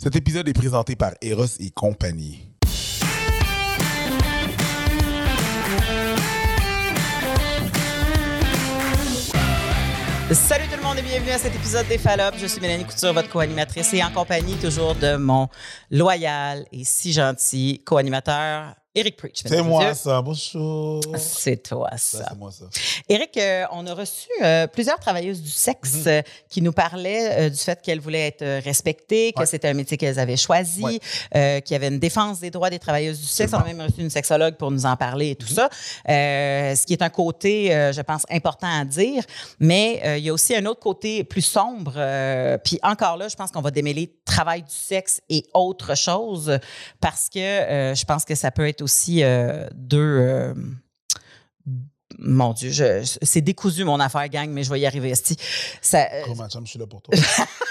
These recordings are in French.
Cet épisode est présenté par Eros et compagnie. Salut tout le monde et bienvenue à cet épisode des Fallops. Je suis Mélanie Couture, votre co-animatrice et en compagnie toujours de mon loyal et si gentil co-animateur Eric Preach. C'est moi ça, bonjour. C'est toi Ça, ça. c'est moi ça. Eric, euh, on a reçu euh, plusieurs travailleuses du sexe Mhm. euh, qui nous parlaient du fait qu'elles voulaient être respectées, que Ouais. c'était un métier qu'elles avaient choisi, Ouais. qu'il y avait une défense des droits des travailleuses du sexe. On a même reçu une sexologue pour nous en parler et tout Mhm. ça. Ce qui est un côté, je pense, important à dire. Mais il y a aussi un autre côté plus sombre. Puis encore là, je pense qu'on va démêler travail du sexe et autre chose parce que je pense que ça peut être aussi euh, deux. euh, mon Dieu, je, c'est décousu mon affaire, gang, mais je vais y arriver. Ça, Comment chum, je suis là pour toi.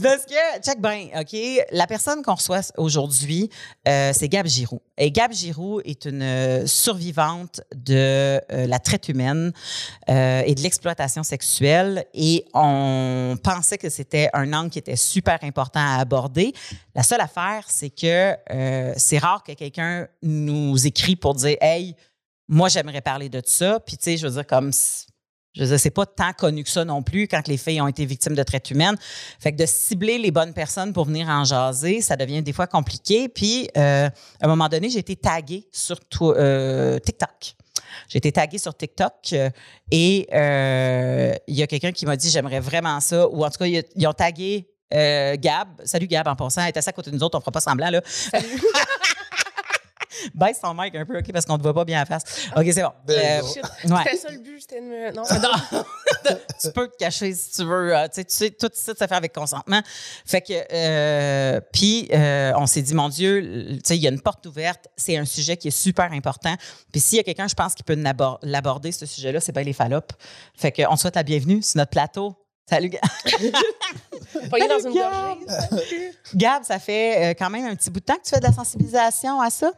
parce que, check bien, OK, la personne qu'on reçoit aujourd'hui, euh, c'est Gab Giroux. Et Gab Giroux est une euh, survivante de euh, la traite humaine et de l'exploitation sexuelle. Et on pensait que c'était un angle qui était super important à aborder. La seule affaire, c'est que c'est rare que quelqu'un nous écrit pour dire Hey, moi, j'aimerais parler de ça. Puis, tu sais, je veux dire, comme. Je c'est pas tant connu que ça non plus quand les filles ont été victimes de traite humaine. Fait que de cibler les bonnes personnes pour venir en jaser, ça devient des fois compliqué. Puis, euh, à un moment donné, j'ai été taguée sur euh, TikTok. J'ai été taguée sur TikTok euh, et euh, il y a quelqu'un qui m'a dit j'aimerais vraiment ça. Ou en tout cas, ils, ont tagué Gab. Salut Gab en passant. Elle est assise à côté de nous autres, on fera pas semblant là. Baisse ton mic un peu, OK, parce qu'on te voit pas bien à la face. OK, c'est bon. You Euh, ouais. C'était ça le but, c'était de me. Non, Non. tu peux te cacher si tu veux. euh, tu sais, tu sais, tout ça, ça fait avec consentement. Fait que, euh, puis, euh, on s'est dit, mon Dieu, tu sais, il y a une porte ouverte. C'est un sujet qui est super important. Puis, s'il y a quelqu'un, je pense, qui peut l'aborder, ce sujet-là, c'est bien les fallops. Fait que, on te souhaite la bienvenue sur notre plateau. Salut, Gab. Pogné dans une Gab. gorgée. Gab, ça fait euh, quand même un petit bout de temps que tu fais de la sensibilisation à ça?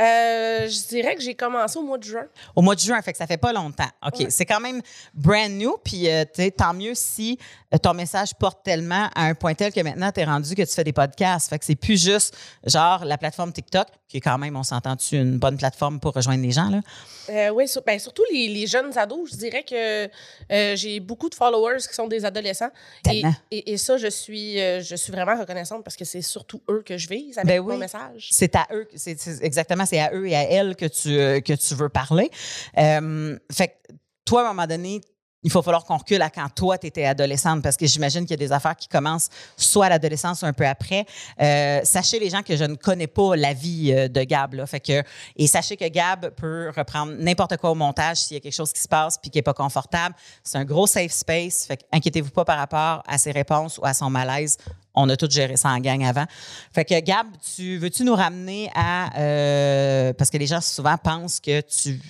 Euh, je dirais que j'ai commencé au mois de juin. Au mois de juin, fait que ça fait pas longtemps. OK, Ouais. c'est quand même brand new, puis euh, tant mieux si ton message porte tellement à un point tel que maintenant tu es rendu que tu fais des podcasts. Fait que c'est plus juste genre la plateforme TikTok, qui est quand même, on s'entend-tu, une bonne plateforme pour rejoindre les gens, là? Euh, oui, sur- ben, surtout les, les jeunes ados. Je dirais que euh, j'ai beaucoup de followers qui sont des adolescents. Et, et, et ça, je suis, euh, je suis vraiment reconnaissante parce que c'est surtout eux que je vise avec Ben mon message. C'est à eux, c'est exactement, c'est à eux et à elles que tu, euh, que tu veux parler. Euh, fait que toi, à un moment donné, il faut falloir qu'on recule à quand toi, tu étais adolescente, parce que j'imagine qu'il y a des affaires qui commencent soit à l'adolescence un peu après. Euh, sachez, les gens, que je ne connais pas la vie euh, de Gab. Là, fait que, et sachez que Gab peut reprendre n'importe quoi au montage s'il y a quelque chose qui se passe puis qui n'est pas confortable. C'est un gros safe space. Fait inquiétez-vous pas par rapport à ses réponses ou à son malaise. On a tout géré ça en gang avant. Fait que Gab, tu veux-tu nous ramener à euh, parce que les gens souvent pensent que tu,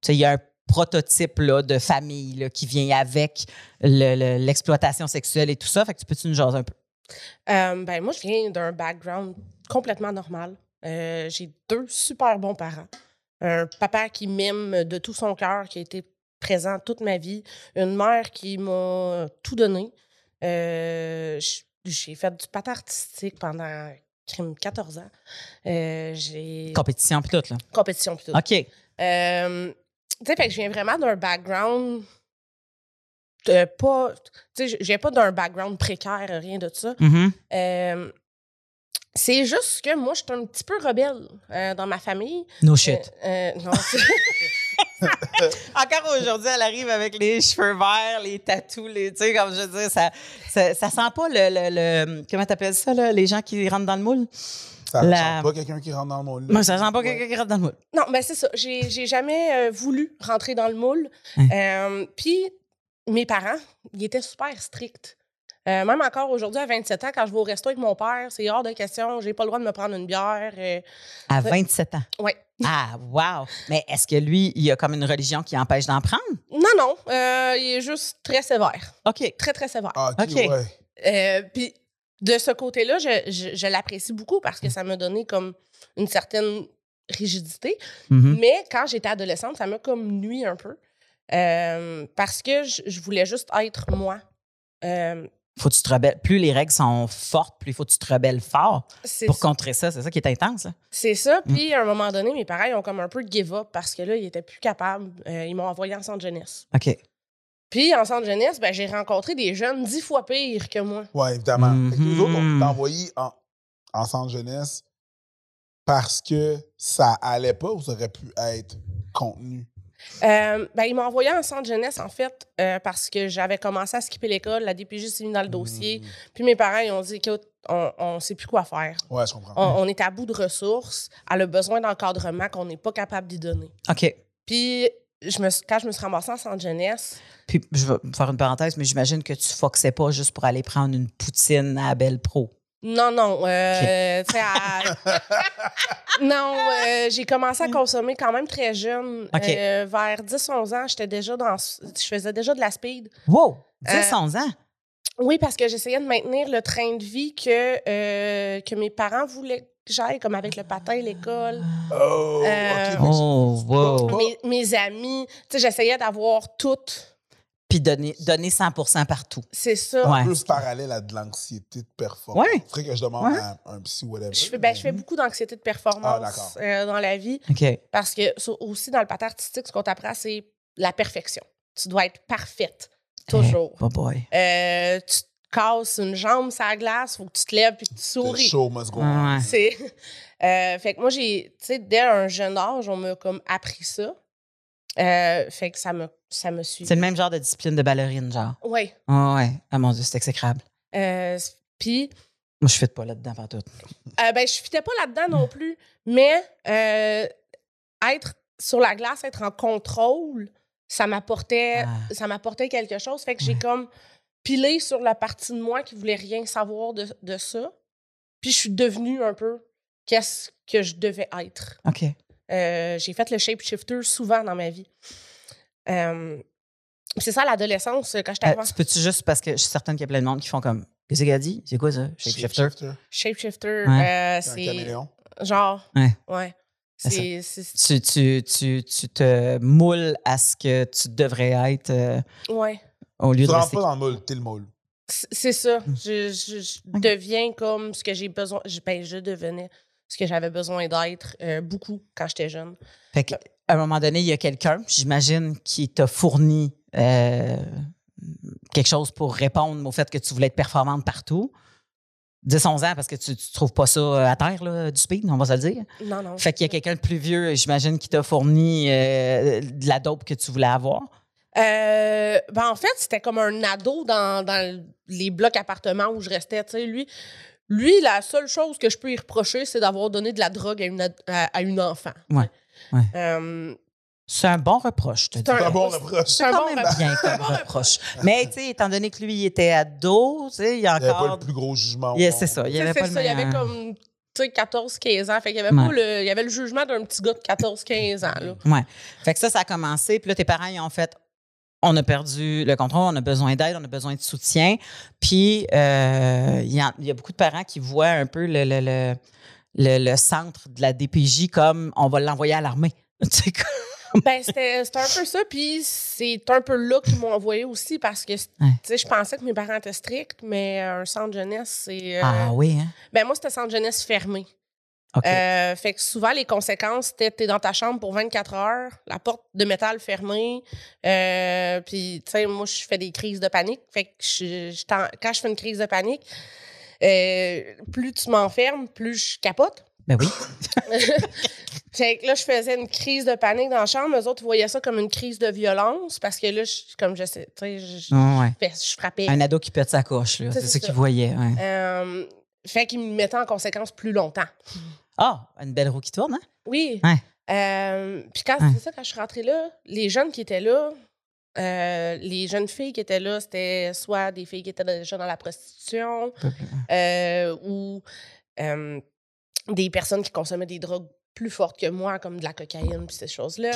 tu y a prototype là, de famille là, qui vient avec le- le- l'exploitation sexuelle et tout ça. Fait que tu peux-tu nous jaser un peu? Euh, ben, moi, je viens d'un background complètement normal. Euh, j'ai deux super bons parents. Un papa qui m'aime de tout son cœur, qui a été présent toute ma vie. Une mère qui m'a tout donné. Euh, j'ai fait du patin artistique pendant crime, 14 ans. Compétition puis tout, là. compétition plutôt. OK. Euh, tu sais, fait que je viens vraiment d'un background de pas. Tu sais, je viens pas d'un background précaire, rien de ça. Mhm. Euh, c'est juste que moi, je suis un petit peu rebelle euh, dans ma famille. No shit. Euh, euh, non, c'est- Encore aujourd'hui, elle arrive avec les cheveux verts, les tatous, les, tu sais, comme je veux dire, ça, ça, ça sent pas le, le, le- comment t'appelles ça, là, les gens qui rentrent dans le moule? Ça La- sent pas quelqu'un qui rentre dans le moule. Moi, ça sent pas quelqu'un qui rentre dans le moule. non, mais c'est ça. J'ai j'ai jamais euh, voulu rentrer dans le moule. Hein. Euh, Puis, mes parents, ils étaient super stricts. Euh, même encore aujourd'hui, à 27 ans, quand je vais au resto avec mon père, c'est hors de question. J'ai pas le droit de me prendre une bière. euh, À Ouais. 27 ans? ouais. Ah, wow! Mais est-ce que lui, il a comme une religion qui empêche d'en prendre? Non, non. euh, il est juste très sévère. OK. Très, très sévère. Ah, ok, ouais. Euh, Puis de ce côté-là, je, je- je l'apprécie beaucoup parce que ça m'a donné comme une certaine rigidité. Mhm. Mais quand j'étais adolescente, ça m'a comme nuit un peu. Euh, parce que je, je voulais juste être moi. Euh, Faut que tu te rebelles. Plus les règles sont fortes, plus il faut que tu te rebelles fort C'est pour contrer ça. C'est ça qui est intense. hein? C'est ça. Mm. Puis, à un moment donné, mes parents, ils ont comme un peu give up parce que là, ils étaient plus capables. Euh, ils m'ont envoyé en centre jeunesse. OK. Puis, en centre jeunesse, ben, j'ai rencontré des jeunes dix fois pires que moi. Ouais, évidemment. Que Nous autres, on Mhm. t'a envoyé en, en centre jeunesse parce que ça allait pas ou ça aurait pu être contenu? Euh, ben, ils m'ont envoyé en centre jeunesse, en fait, euh, parce que j'avais commencé à skipper l'école. La DPJ s'est mis dans le dossier. Mhm. Puis, mes parents, ils ont dit, écoute, on, on sait plus quoi faire. Ouais, je comprends. On, on est à bout de ressources. Elle a besoin d'encadrement qu'on n'est pas capable d'y donner. OK. Puis, je me, suis- quand je me suis ramassée en centre jeunesse, Puis, je vais faire une parenthèse, mais j'imagine que tu foxais pas juste pour aller prendre une poutine à Belle Pro. non, non. euh, à- non, euh, j'ai commencé à consommer quand même très jeune. Euh, vers 10-11 ans, j'étais déjà dans. Je faisais déjà de la speed. Wow! 10, Euh, 11 ans? Oui, parce que j'essayais de maintenir le train de vie que, que mes parents voulaient que j'aille, comme avec le patin, l'école. Oh, Euh, ok. Oh, wow! Mes, mes amis, tu sais, j'essayais d'avoir tout. Puis donner, donner 100% partout. C'est ça. Ouais. Plus parallèle à de l'anxiété de performance. Ouais. Faudrait que je demande Ouais. à un psy whatever. Je fais, ben, je fais beaucoup d'anxiété de Ah, performance d'accord. euh, dans la vie OK. parce que aussi dans le patin artistique, ce qu'on t'apprend, c'est la perfection. Tu dois être parfaite, toujours. Oh boy. Euh, tu te casses une jambe sur la glace, faut que tu te lèves puis que tu The souris. show must go on. Ouais. C'est. Euh, fait que moi, j'ai. Tu sais, dès un jeune âge, on m'a comme appris ça. Euh, fait que ça me, ça me suit. C'est le même genre de discipline de ballerine, genre. Oui. Oh, ouais. Ah mon Dieu, c'est exécrable. Euh, puis, Moi, je ne pas là-dedans, pas tout. euh, ben, je fitais pas là-dedans non plus, mais euh, être sur la glace, être en contrôle, ça m'apportait, Ah. ça m'apportait quelque chose. Fait que j'ai comme pilé sur la partie de moi qui voulait rien savoir de, de ça. Puis je suis devenue un peu qu'est-ce que je devais être. OK. Euh, j'ai fait le shapeshifter souvent dans ma vie. Euh, c'est ça l'adolescence quand j'étais Euh, avant. tu peux-tu juste, parce que je suis certaine qu'il y a plein de monde qui font comme Qu'est-ce qu'elle a dit? C'est quoi ça? Shapeshifter? Shapeshifter. Shapeshifter, Ouais. euh, Un c'est caméléon. genre. Ouais. Ouais. C'est ça. C'est. c'est- Tu, tu, tu, tu te moules à ce que tu devrais être euh, Ouais. Au lieu Tu de rentres rester. pas dans le moule, t'es le moule. C'est ça. Hmm. Je, je- je Ok. deviens comme ce que j'ai besoin. Je, ben, je devenais ce que j'avais besoin d'être euh, beaucoup quand j'étais jeune. Fait qu'à un moment donné, il y a quelqu'un, j'imagine, qui t'a fourni euh, quelque chose pour répondre au fait que tu voulais être performante partout. 10-11 ans, parce que tu ne trouves pas ça euh, à terre, là, du speed, on va se le dire. Non, non. Fait qu'il y a quelqu'un de plus vieux, j'imagine, qui t'a fourni euh, de la dope que tu voulais avoir. Euh, ben en fait, c'était comme un ado dans, dans les blocs appartements où je restais. tu sais. Lui, lui, la seule chose que je peux y reprocher, c'est d'avoir donné de la drogue à une, ad- à, à une enfant. Ouais, ouais. Euh, C'est un bon reproche, je te dis. C'est un- bon reproche. c'est un quand bon même reproche. bien comme reproche. Mais tu sais, étant donné que lui, il était ado, tu sais, il y a Il n'y avait pas encore... le plus gros jugement. Yeah, c'est ça, il y avait pas le il y avait comme tu sais, 14-15 ans. Fait qu'il y avait Ouais. pas le, il y avait le jugement d'un petit gars de 14-15 ans. Là. Ouais. Fait que ça, ça a commencé. Puis là, tes parents, ils ont fait on a perdu le contrôle, on a besoin d'aide, on a besoin de soutien. Puis, euh, il y, a- il y a beaucoup de parents qui voient un peu le, le, le, centre de la DPJ comme on va l'envoyer à l'armée. Ben, c'était un peu ça. Puis c'est un peu là qu'ils m'ont envoyé aussi parce que, tu sais, je pensais que mes parents étaient stricts, mais un centre jeunesse, c'est. euh, Ah oui, hein? Ben, moi, c'était centre jeunesse fermé. Euh, fait que souvent, les conséquences, c'était t'es dans ta chambre pour 24 heures, la porte de métal fermée. Euh, puis, tu sais, moi, je fais des crises de panique. Fait que je, je t'en- quand je fais une crise de panique, euh, plus tu m'enfermes, plus je capote. ben oui. Fait que là, je faisais une crise de panique dans la chambre. Eux autres voyaient ça comme une crise de violence parce que là, je- comme je sais, tu sais, je, Ouais, frappais. Un ado qui pète sa coche, là. C'est ça ça. qu'ils voyaient. ouais. Fait qu'ils me mettaient en conséquence plus longtemps. Ah, une belle roue qui tourne, hein? Oui. Ouais. Euh, puis quand Ouais. c'est ça, quand je suis rentrée là, les jeunes qui étaient là, euh, les jeunes filles qui étaient là, c'était soit des filles qui étaient déjà dans la prostitution euh, ou des personnes qui consommaient des drogues plus fortes que moi, comme de la cocaïne puis ces choses-là.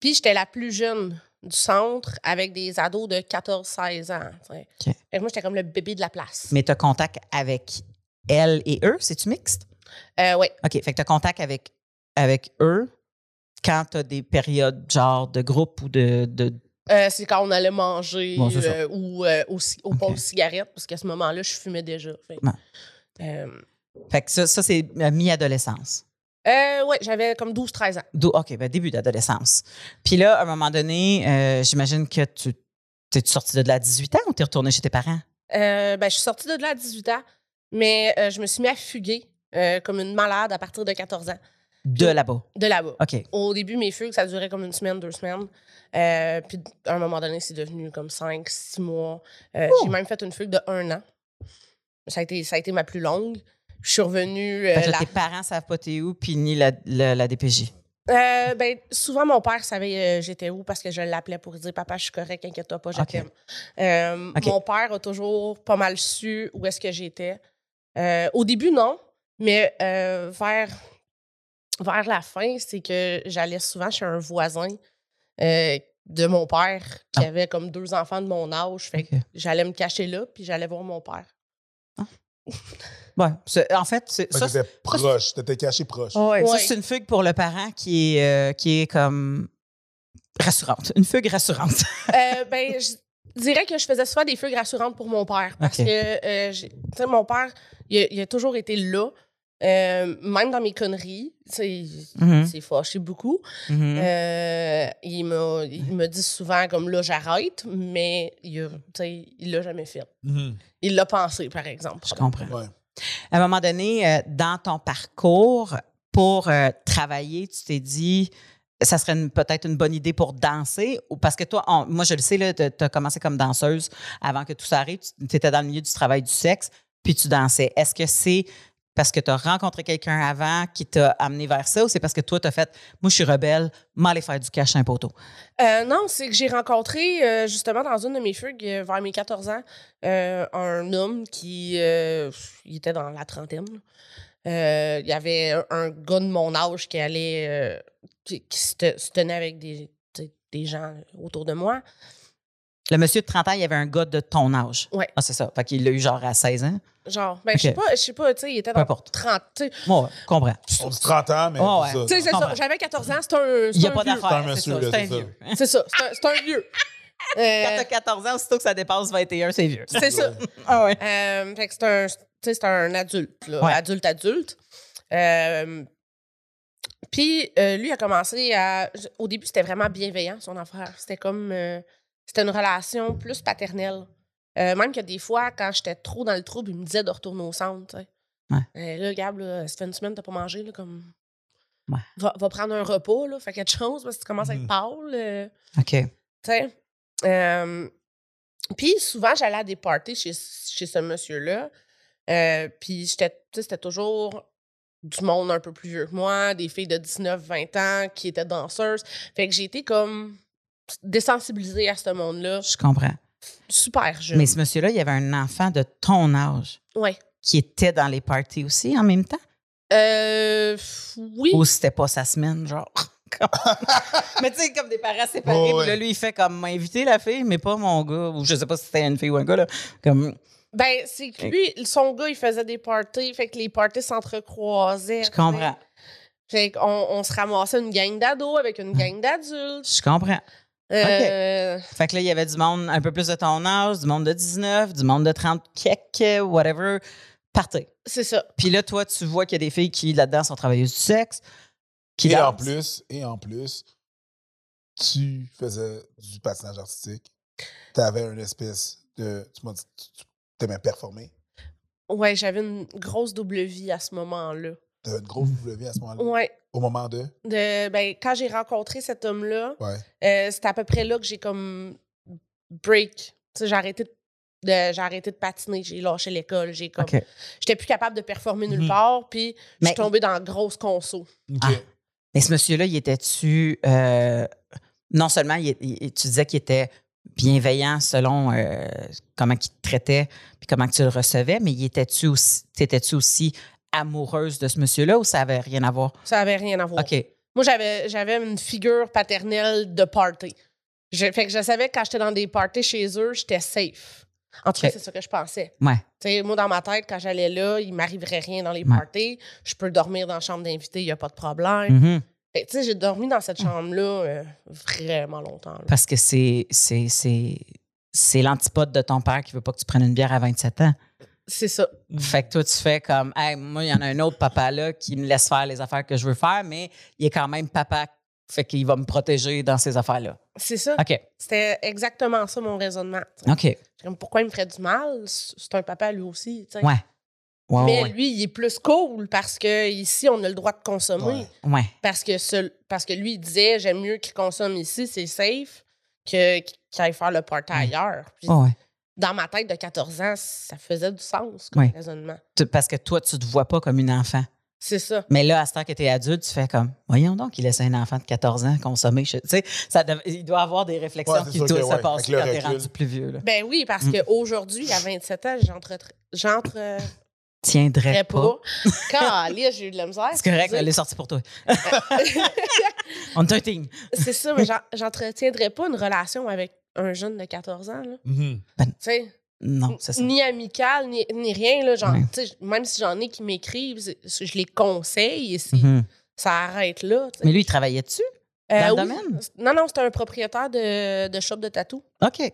Puis j'étais la plus jeune du centre avec des ados de 14-16 ans. tu sais. OK. Fait que moi, j'étais comme le bébé de la place. Mais tu as contact avec elle et eux, c'est-tu mixte? Euh, ouais. OK, fait que tu as contact avec, avec eux quand tu as des périodes genre de groupe ou de, de, Euh, c'est quand on allait manger Bon, euh, ou au, ci- au Ok. pause cigarette, parce qu'à ce moment-là, je fumais déjà. Fait, que ça, ça c'est mi-adolescence. euh, ouais, j'avais comme 12-13 ans. D'où- OK, ben début d'adolescence. Puis là, à un moment donné, euh, j'imagine que tu t'es sorti de là à 18 ans ou t'es retourné chez tes parents? Euh, ben, je suis sortie de là à 18 ans, mais euh, je me suis mis à fuguer euh, comme une malade à partir de 14 ans, De là-bas. de là-bas. OK. Au début, mes fugues, ça durait comme une semaine, deux semaines. Euh, puis à un moment donné, c'est devenu comme cinq, six mois. Euh, Oh! J'ai même fait une fugue de un an. Ça a été, ça a été ma plus longue. Je suis revenue. euh, la- tes parents savent pas t'es où, puis ni la, la, la DPJ. Ben, souvent, mon père savait j'étais où parce que je l'appelais pour dire Papa, je suis correct, inquiète-toi pas, je t'aime. Mon père a toujours pas mal su où est-ce que j'étais. Au début, non, mais euh, vers, vers la fin, c'est que j'allais souvent chez un voisin euh, de mon père qui Ah. avait comme deux enfants de mon âge. Fait que j'allais me cacher là, puis j'allais voir mon père. Ouais. c'est- En fait, c'est- ça, t'étais proche, t'étais caché proche. Ouais, ça, Ouais. c'est une fugue pour le parent qui est, euh, qui est comme rassurante. Une fugue rassurante. Euh, ben, je dirais que je faisais souvent des fugues rassurantes pour mon père. Parce que, euh, j'ai- tu sais, mon père, il a, il a toujours été là. Euh, même dans mes conneries, tu sais, il Mhm. s'est fâché beaucoup. Euh, il m'a il me dit souvent comme là, j'arrête, mais il a- tu sais, il l'a jamais fait. Mhm. Il l'a pensé, par exemple. Je comprends. Ouais. À un moment donné, euh, dans ton parcours, pour euh, travailler, tu t'es dit, ça serait peut-être une bonne idée pour danser? Ou parce que toi, on- moi, je le sais, tu as commencé comme danseuse avant que tout ça arrive. Tu étais dans le milieu du travail du sexe, puis tu dansais. Est-ce que c'est parce que tu as rencontré quelqu'un avant qui t'a amené vers ça ou c'est parce que toi, tu as fait, moi, je suis rebelle, m'aller faire du cash un poteau? Euh, non, c'est que j'ai rencontré euh, justement dans une de mes fugues euh, vers mes 14 ans un homme qui était dans la trentaine. Il y avait un, gars de mon âge qui allait qui, se, te- se tenait avec des, des gens autour de moi. Le monsieur de 30 ans, il y avait un gars de ton âge. Ouais. Ah, c'est ça. Fait qu'il l'a eu genre à 16 ans. Genre, ben, je sais pas, je sais pas, tu sais, il était Peu dans importe. 30. Tu sais, Moi, comprends. On dit 30 ans, mais Ouais. Tu sais, c'est ça. J'avais 14 ans, c'est un. Il n'y a pas d'affaire. C'est un vieux. C'est ça, c'est un, vieux. Euh, Quand t'as 14 ans, aussitôt que ça dépasse 21, c'est vieux. c'est ça. Ah ouais. Euh, fait que c'est un, tu sais, c'est un adulte, là, Ouais. adulte, adulte. Euh, Puis euh, lui a commencé à. Au début, c'était vraiment bienveillant, son affaire. C'était comme. C'était une relation plus paternelle. Euh, même que des fois, quand j'étais trop dans le trouble, il me disait de retourner au centre. tu sais. Ouais. Euh, là, Gab, là, ça fait une semaine que t'as pas mangé, là, comme. Ouais. Va, va prendre un repas, là, fais quelque chose parce que tu commences à être Mhm. pâle. euh, OK. tu sais. Euh, puis souvent, j'allais à des parties chez, chez ce monsieur-là. Euh, puis j'étais, tu sais, c'était toujours du monde un peu plus vieux que moi, des filles de 19, 20 ans qui étaient danseuses. Fait que j'ai été comme désensibilisée à ce monde-là, Je comprends. super jeune. Mais ce monsieur-là, il y avait un enfant de ton âge Ouais. qui était dans les parties aussi en même temps? Euh, oui. Ou c'était pas sa semaine, genre? mais tu sais, comme des parents séparés, ouais. là, lui, il fait comme m'a invité la fille, mais pas mon gars. Ou je sais pas si c'était une fille ou un gars, là. Comme, Ben, c'est que lui, son gars, il faisait des parties, fait que les parties s'entrecroisaient. je comprends. Fait qu'on on se ramassait une gang d'ados avec une gang d'adultes. Je comprends. Euh, Fait que là, il y avait du monde un peu plus de ton âge, du monde de 19, du monde de 30 quelques, whatever. Partez. C'est ça. Puis là, toi, tu vois qu'il y a des filles qui, là-dedans, sont travailleuses du sexe. Qui Et en plus, et en plus, tu faisais du patinage artistique. Tu avais une espèce de. Tu m'as dit tu t'aimais performer. Ouais, j'avais une grosse double vie à ce moment-là. Tu avais une grosse W à ce moment-là? Ouais. Au moment de? De, ben, quand j'ai rencontré cet homme-là, Ouais. euh, c'était à peu près là que j'ai comme break. Tu sais, j'ai arrêté de, de- j'ai arrêté de patiner, j'ai lâché l'école, j'ai comme j'étais plus capable de performer nulle Mhm. part, puis je suis tombée dans la grosse conso. Ah. Mais ce monsieur-là, il était-tu. euh, non seulement il- il- tu disais qu'il était bienveillant selon euh, comment il te traitait puis comment que tu le recevais, mais il était-tu aussi, t'étais-tu aussi amoureuse de ce monsieur-là ou ça avait rien à voir? Ça avait rien à voir. OK. Moi, j'avais, j'avais une figure paternelle de party. Je, fait que je savais que quand j'étais dans des parties chez eux, j'étais safe. En tout cas, c'est ça que je pensais. Ouais. Moi, dans ma tête, quand j'allais là, il m'arriverait rien dans les Ouais. parties. Je peux dormir dans la chambre d'invité, il n'y a pas de problème. Tu sais, j'ai dormi dans cette chambre-là euh, vraiment longtemps. là. Parce que c'est, c'est, c'est, c'est l'antipode de ton père qui veut pas que tu prennes une bière à 27 ans. C'est ça. Fait que toi, tu fais comme, hey, moi, il y en a un autre papa là qui me laisse faire les affaires que je veux faire, mais il est quand même papa. Fait qu'il va me protéger dans ces affaires-là. C'est ça. OK. C'était exactement ça mon raisonnement. OK. Comme, Pourquoi il me ferait du mal? C'est un papa lui aussi. tu sais. Ouais, Mais ouais. lui, il est plus cool parce que ici, on a le droit de consommer. Ouais. ouais. Parce, que ce- parce que lui, il disait j'aime mieux qu'il consomme ici, c'est safe, que- qu'il aille faire le party ailleurs. Puis. Dans ma tête de 14 ans, ça faisait du sens comme raisonnement. Tu- Parce que toi, tu te vois pas comme une enfant. C'est ça. Mais là, à ce temps que tu es adulte, tu fais comme, voyons donc, il laisse un enfant de 14 ans consommer. Tu sais, ça dev- il doit avoir des réflexions Ouais, qui doivent se ouais, passer quand t'es recul. rendu plus vieux. Là. Ben oui, parce Mm. qu'aujourd'hui, à 27 ans, j'entre j'entre Tiendrais pas. pas. Quand j'ai eu de la misère. C'est correct, elle est sortie pour toi. On est un team. C'est ça, mais j'en- j'entretiendrais pas une relation avec un jeune de 14 ans. là. Tu sais, Non, c'est ça. ni amical, ni, ni rien. Là, genre, Ouais. tu sais, Même si j'en ai qui m'écrivent, je les conseille et si Mhm. ça arrête là. Mais lui, il travaillait dessus? Euh, dans le oui. domaine? Non, non, c'était un propriétaire de, de shop de tatou. OK.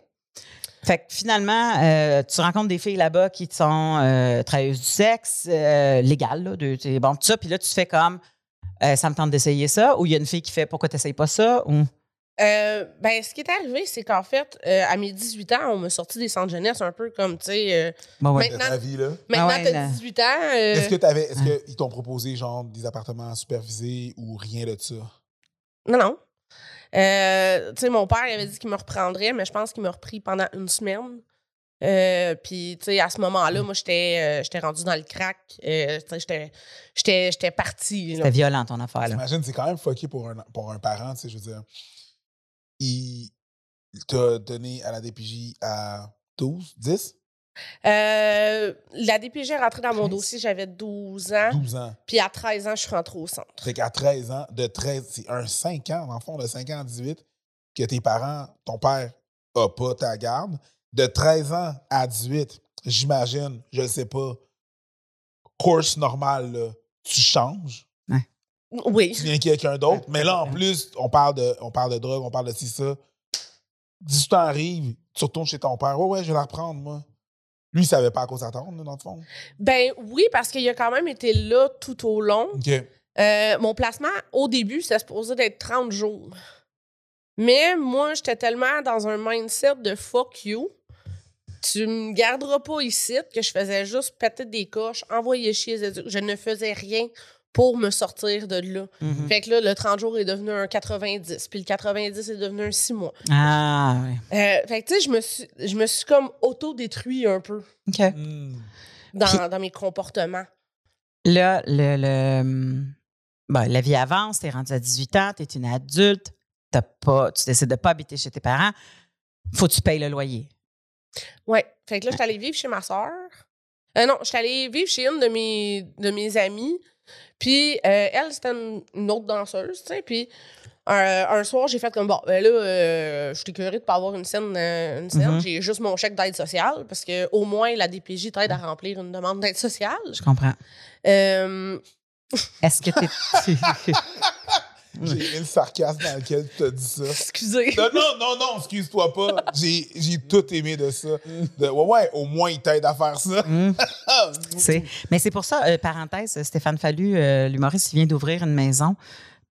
Fait que finalement, euh, tu rencontres des filles là-bas qui sont euh, travailleuses du sexe, euh, légales, là, de, bon, tout ça, puis là, tu fais comme, euh, ça me tente d'essayer ça, ou il y a une fille qui fait, pourquoi tu n'essayes pas ça? Ou... Euh, ben, ce qui est arrivé, c'est qu'en fait, euh, à mes 18 ans, on m'a sorti des centres jeunesse un peu comme, tu sais, euh, Bon, ouais. Maintenant- ta vie, là. maintenant, ouais, t'as là. 18 ans. euh, Est-ce que t'avais, est-ce qu'ils t'ont proposé, genre, des appartements supervisés ou rien de ça? Non, non. Euh, tu sais, mon père il avait dit qu'il me reprendrait, mais je pense qu'il m'a repris pendant une semaine. Euh, Puis, tu sais, à ce moment-là, moi, j'étais euh, j'étais rendue dans le crack. Euh, tu sais, j'étais- j'étais j'étais partie. là. C'était violent, ton affaire, là. T'imagines, c'est quand même fucké pour un, pour un parent, tu sais, je veux dire. Il t'a donné à la DPJ à 12, 10, Euh, la DPG est rentrée dans mon 13. dossier, j'avais 12 ans. 12 ans. Puis à 13 ans, je suis rentrée au centre. Fait qu'à 13 ans, de 13, c'est un 5 ans, dans le fond, de 5 ans à 18, que tes parents, ton père a pas ta garde. De 13 ans à 18, j'imagine, je sais pas, course normale, là, tu changes. Oui. tu viens quelqu'un d'autre. Mais là, en plus, on parle de, on parle de drogue, on parle de ci, ça. 18 ans arrive, tu retournes chez ton père. Ouais, ouais, je vais la reprendre, moi. Lui, il savait pas à quoi s'attendre, dans le fond. Ben oui, parce qu'il a quand même été là tout au long. Euh, mon placement, au début, c'était supposé d'être 30 jours. Mais moi, j'étais tellement dans un mindset de fuck you. Tu me garderas pas ici, que je faisais juste péter des coches, envoyer chier. Je ne faisais rien pour me sortir de là. Mhm. Fait que là, le 30 jours est devenu un 90, puis le 90 est devenu un 6 mois. Ah, ouais. Euh, fait que tu sais, je me suis, je me suis comme auto-détruit un peu OK. Hmm. dans, Puis- dans mes comportements. Là, le, le, hum, bon, la vie avance, tu es rendu à 18 ans, tu es une adulte, t'as pas, tu décides de pas habiter chez tes parents, faut que tu payes le loyer. Ouais. Fait que là, je suis allée vivre chez ma soeur. Euh, non, je suis allée vivre chez une de mes, de mes amies. Puis euh, elle, c'était une, une autre danseuse, tu sais. Puis un, un soir, j'ai fait comme, bon, ben là, euh, je suis écœurée de pas avoir une scène. euh, une scène. Mhm. J'ai juste mon chèque d'aide sociale parce que au moins la DPJ t'aide à remplir une demande d'aide sociale. Je comprends. Euh, Est-ce que tu J'ai aimé le sarcasme dans lequel tu as dit ça. excusez. Non, non, non, non, excuse-toi pas. J'ai, j'ai tout aimé de ça. De, ouais, ouais, au moins, il t'aide à faire ça. C'est- Mais c'est pour ça, euh, parenthèse, Stéphane Fallu, euh, l'humoriste, il vient d'ouvrir une maison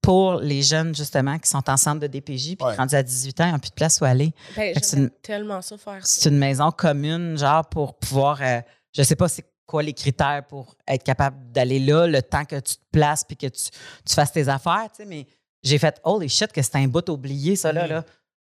pour les jeunes, justement, qui sont en centre de DPJ, puis Ouais. rendus à 18 ans, ils n'ont plus de place où aller. Ben, c'est une- tellement ça faire ça. C'est une maison commune, genre, pour pouvoir. euh, je sais pas c'est quoi les critères pour être capable d'aller là, le temps que tu te places puis que tu, tu fasses tes affaires, tu sais, mais j'ai fait holy shit que c'était un bout oublié, ça, là. Là.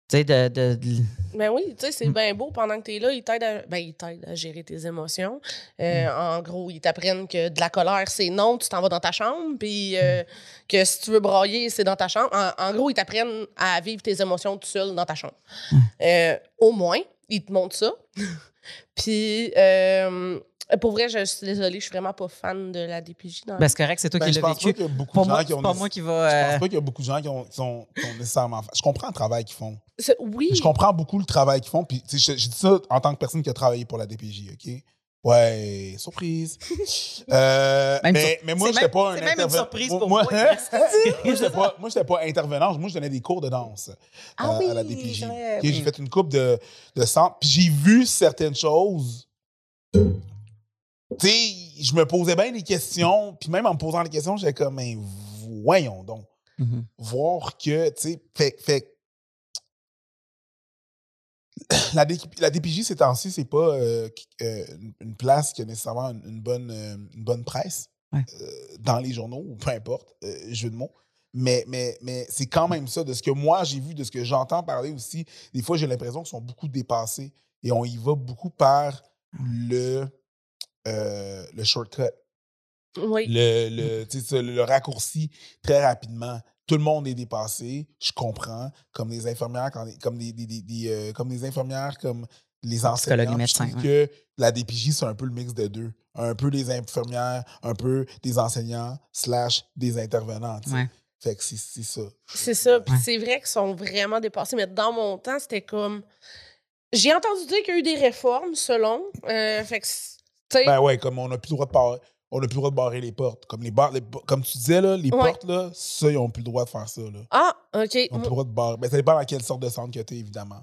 Tu sais, de, de- de- Ben oui, tu sais, c'est Mm. bien beau pendant que tu es là, ils t'aident à, ben, ils à gérer tes émotions. Euh, En gros, ils t'apprennent que de la colère, c'est non, tu t'en vas dans ta chambre, puis euh, que si tu veux brailler, c'est dans ta chambre. En, en gros, ils t'apprennent à vivre tes émotions tout seul dans ta chambre. Euh, au moins, ils te montrent ça. puis, euh, pour vrai, je suis désolée, je suis vraiment pas fan de la DPJ. Dans Ben, c'est correct, c'est toi Ben, qui je l'as pense pas vécu. qu'il y a beaucoup Pour de moi, gens qui c'est ont. pas nécess- moi qui Je va. pense euh, pas qu'il y a beaucoup de gens qui ont, qui sont, qui ont nécessairement. Je comprends le travail qu'ils font. Oui, Je comprends beaucoup le travail qu'ils font. Puis, tu sais, je, je dis ça en tant que personne qui a travaillé pour la DPJ, OK? Ouais, surprise. Euh, Même mais, sur- mais moi, j'étais même- pas un c'est même une intervenant. surprise pour moi. moi. pas, moi, j'étais pas intervenant. Moi, je donnais des cours de danse Ah euh, oui, à la DPJ. J'ai oui. fait une coupe de, de centres. Puis j'ai vu certaines choses. Tu sais, je me posais bien des questions. Puis même en me posant des questions, j'étais comme, mais voyons donc. Mhm. Voir que, tu sais, fait, fait la, D- la DPJ ces temps-ci, c'est pas euh, euh, une- une place qui a nécessairement une, une bonne, euh, une bonne presse Ouais. euh, dans les journaux, ou peu importe, euh, jeu de mots. Mais, mais, mais c'est quand même ça, de ce que moi j'ai vu, de ce que j'entends parler aussi. Des fois, j'ai l'impression qu'ils sont beaucoup dépassés et on y va beaucoup par le, euh, le shortcut Oui. le, le, tu sais, ça, le raccourci très rapidement. Tout le monde est dépassé, je comprends. Comme les infirmières, quand- comme des, des- des- des, euh, comme les infirmières, comme les enseignants. Et je trouve médecins, que la DPJ, c'est un peu le mix de deux. Un peu des infirmières, un peu des enseignants, slash des intervenants. Ouais. Fait que c'est c'est ça. C'est ça. Puis Ouais. c'est vrai qu'ils sont vraiment dépassés. Mais dans mon temps, c'était comme. J'ai entendu dire qu'il y a eu des réformes, selon. Euh, fait que, c'est- tu sais, Ben ouais, comme on n'a plus le droit de barrer. On n'a plus le droit de barrer les portes. Comme, les bar- les po- comme tu disais, là, les Ouais. portes, là, ça, ils n'ont plus le droit de faire ça. Là. Ah, OK. Ils n'ont plus le droit de barrer. Ben, ça dépend dans quelle sorte de centre que tu es, évidemment.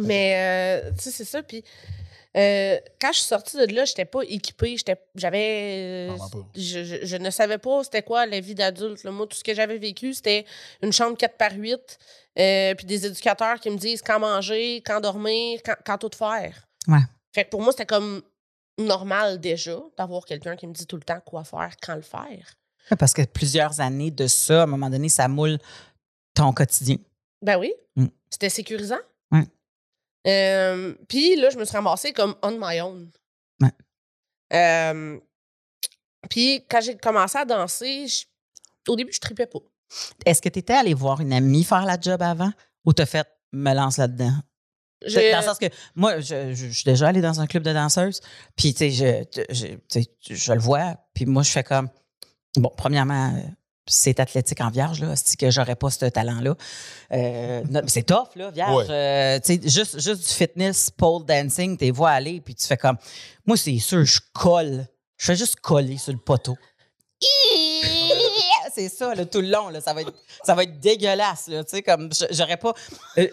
Mais, euh, tu sais, c'est ça. Puis, euh, quand je suis sortie de là, j'étais pas équipée. J'étais, j'avais. euh, je, je- je ne savais pas c'était quoi la vie d'adulte. là. Moi, tout ce que j'avais vécu, c'était une chambre 4 par 8, euh, puis des éducateurs qui me disent quand manger, quand dormir, quand, quand tout faire. Ouais. Fait que pour moi, c'était comme normal déjà d'avoir quelqu'un qui me dit tout le temps quoi faire, quand le faire. Parce que plusieurs années de ça, à un moment donné, ça moule ton quotidien. Ben oui. Mm. C'était sécurisant. Euh, Puis là, je me suis ramassée comme on my own. Ouais. Euh, Puis quand j'ai commencé à danser, je- au début, je tripais pas. Est-ce que tu étais allé voir une amie faire la job avant ou t'as fait me lance là-dedans? Dans le sens que moi, je, je- je suis déjà allée dans un club de danseuses, puis tu sais, je, je, tu sais, je le vois, puis moi, je fais comme, bon, premièrement, c'est athlétique en vierge, là, c'est que j'aurais pas ce talent-là. Euh, c'est tough, là, vierge. Ouais. Euh, tu sais, juste, juste du fitness, pole dancing, t'es vois aller, puis tu fais comme, moi, c'est sûr, je colle. Je fais juste coller sur le poteau. C'est ça, là, tout le long, là, ça, va être, ça va être dégueulasse, là, tu sais, comme, j'aurais pas... euh,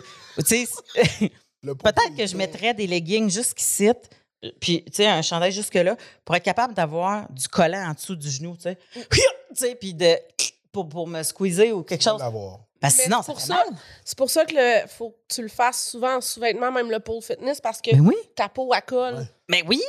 tu sais, Peut-être que je mettrais des leggings jusqu'ici, puis tu sais un chandail jusque là pour être capable d'avoir du collant en dessous du genou, tu sais. Sais puis de pour, pour me squeezer ou quelque chose. l'avoir. Parce que Mais sinon c'est ça pour ça, c'est pour ça que le, faut que tu le fasses souvent en sous-vêtements, même le pole fitness, parce que oui, ta peau à colle. Ouais. mais oui.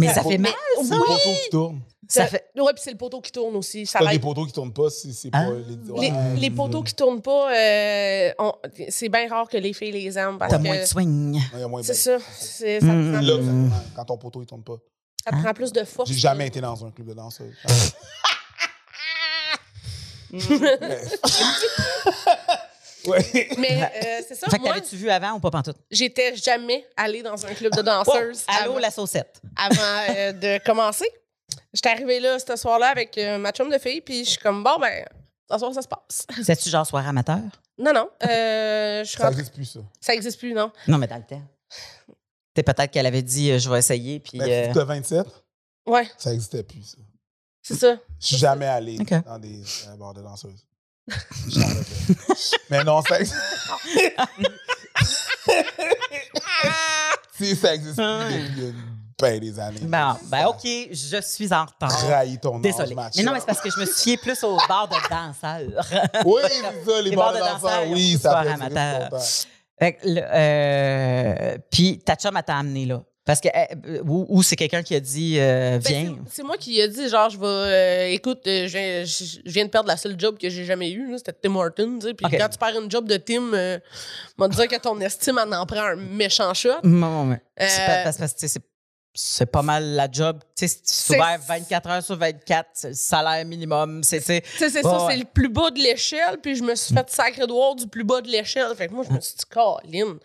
Mais ça fait mal. C'est ça. le poteau qui tourne. Ça fait Ouais, puis c'est le poteau qui tourne aussi. Ça T'as va des être- poteaux qui tournent pas, c'est c'est Ah. pas... Les, les, ouais. les poteaux qui tournent pas, euh, on- c'est bien rare que les filles les aiment parce t'as que moins de swing. Ouais, il y a moins c'est de- ça. C'est- ça, Mm. prend, Là, ça- quand ton poteau il tourne pas. ça prend plus de force. J'ai jamais été dans un club de danseurs. ouais. Mais euh, c'est ça. Fait que Moi, t'avais-tu vu avant ou pas pantoute? j'étais jamais allée dans un club de Oh, danseuses allô avant, la saucette. avant, euh, de commencer. J'étais arrivée là ce soir-là avec euh, ma chum de fille, puis je suis comme bon ben, ce soir ça se passe. C'est-tu genre soirée amateur? Non non, euh, je suis Ça n'existe plus, ça. ça existe plus non. Non, mais dans le temps. T'es peut-être qu'elle avait dit euh, je vais essayer puis Mais euh, tu as 27, Ouais, ça n'existait plus, ça. c'est ça. Je suis jamais allé Ok. dans des euh, bars de danseuses. Mais non, ça existe. si ça existe depuis une ben des années. Bon, ben OK, je suis en retard. Trahit ton âge, Désolée. Mathieu. Mais non, mais c'est parce que je me suis fiée plus aux bars de danseurs. Oui, c'est ça, les, Les bars bars de danseurs, danseurs, oui, ça fait amateur. euh, puis ta chum, elle t'a amené là. Parce que, euh, ou, ou c'est quelqu'un qui a dit, euh, Ben, viens. c'est- c'est moi qui ai dit, genre, je vais. euh, écoute, euh, je, viens, je- je viens de perdre la seule job que j'ai jamais eue, là, c'était Tim tu sais, Puis Ok. quand tu perds une job de Tim, euh, on va te dire que ton estime en en prend un méchant shot. Non, mais c'est Euh, pas- parce que tu sais, c'est- c'est pas mal la job. Tu sais, si tu C'est- ouvert 24 heures sur 24, c'est le salaire minimum. C'est, Tu sais, c'est Ouais, ça, ouais. c'est le plus bas de l'échelle, puis je me suis fait sacré dehors du plus bas de l'échelle. Fait que moi, je me suis dit, Caroline.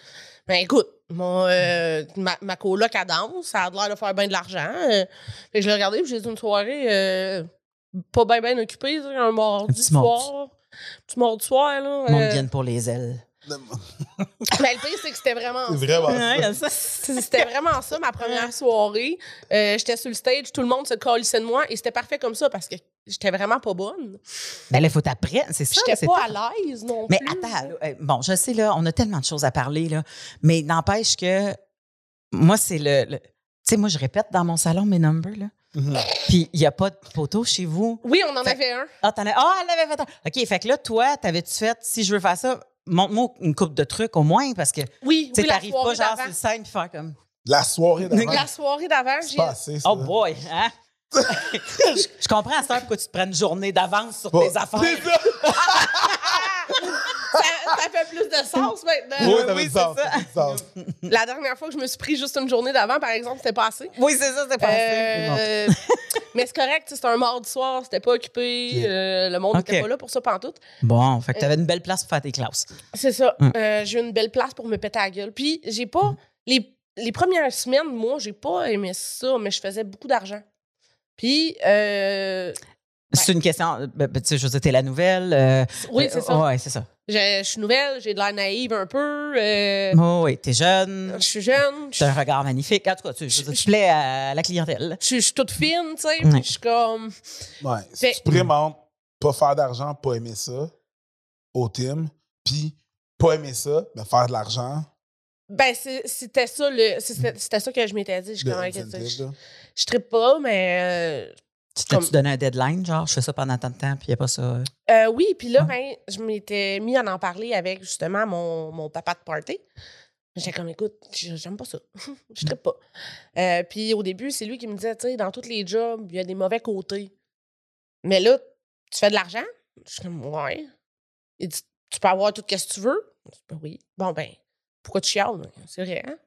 Ben écoute, mon, euh, ma, ma coloc à danse, ça a l'air de faire bien de l'argent. euh. fait que je l'ai regardé, puis j'ai dit une soirée euh, pas bien bien occupée, un mardi petit mardi. soir. Petit mardi soir, là. le monde euh, vient pour les ailes. Mais le pire, c'est que c'était vraiment C'est vraiment Ouais, ça. C'était vraiment ça, ma première soirée. Euh, j'étais sur le stage, tout le monde se calissait de moi et c'était parfait comme ça parce que j'étais vraiment pas bonne. Ben là, il faut t'apprendre, c'est ça. J'étais c'est pas à l'aise non Mais plus. attends, euh, bon, je sais, là, on a tellement de choses à parler, là, mais n'empêche que moi, c'est le. le- tu sais, moi, je répète dans mon salon mes numbers, là. Mhm. Puis, il n'y a pas de poteau chez vous. Oui, on en Fait- avait un. Ah, t'en as. Ah, elle avait fait un. OK, fait que là, toi, t'avais-tu fait, si je veux faire ça, montre-moi une coupe de trucs au moins, parce que, Oui, oui, la t'arrives pas soirée genre sur le scène puis faire comme. La soirée d'avant. La soirée d'avant, j'ai... Oh boy, hein? Je, je comprends à ça pourquoi tu te prends une journée d'avance sur tes affaires. C'est ça. ça, ça fait plus de sens maintenant. Oui, Oui, ça oui, fait du c'est sens. La dernière fois que je me suis pris juste une journée d'avant, par exemple, c'était pas assez. Oui, c'est ça, c'est pas assez. Bon. Euh, mais c'est correct, c'était un mardi soir, c'était pas occupé, euh, le monde n'était pas là pour ça pantoute. Bon, fait que t'avais une belle place pour faire tes classes. C'est ça. Mm. Euh, j'ai eu une belle place pour me péter la gueule. Puis j'ai pas. Les, les premières semaines, moi, j'ai pas aimé ça, mais je faisais beaucoup d'argent. Puis, euh, C'est une question. euh, ben, ben, tu sais, je veux dire, t'es la nouvelle. euh, oui, c'est ça. Ouais, c'est ça. Je, je suis nouvelle, j'ai de l'air naïve un peu. euh, Oh, oui, t'es jeune. Je suis jeune. Je T'as un regard magnifique. En tout cas, tu, je veux dire, tu plais à la clientèle. je- je suis toute fine, tu sais. Ouais. Je suis comme. Ouais. Fait- Si tu m'en- pas faire d'argent, pas aimer ça, au team, puis pas aimer ça, ben faire de l'argent, Ben, c'est- c'était ça, le, c'était c'était ça que je m'étais dit. Je, je, trippe pas, mais. euh, Tu t'as-tu Comme- donné un deadline, genre, je fais ça pendant tant de temps, puis il n'y a pas ça. euh, oui, puis là, Ah. ben, je m'étais mis à en parler avec justement mon, mon papa de party. J'étais comme, écoute, j'aime pas ça. je trippe pas. Euh, puis au début, c'est lui qui me disait, tu sais, dans tous les jobs, il y a des mauvais côtés. Mais là, tu fais de l'argent? Je suis comme, ouais. Il dit, tu peux avoir tout ce que tu veux? Je dis, Ben oui. Bon, ben, pourquoi tu chiales? C'est vrai, hein?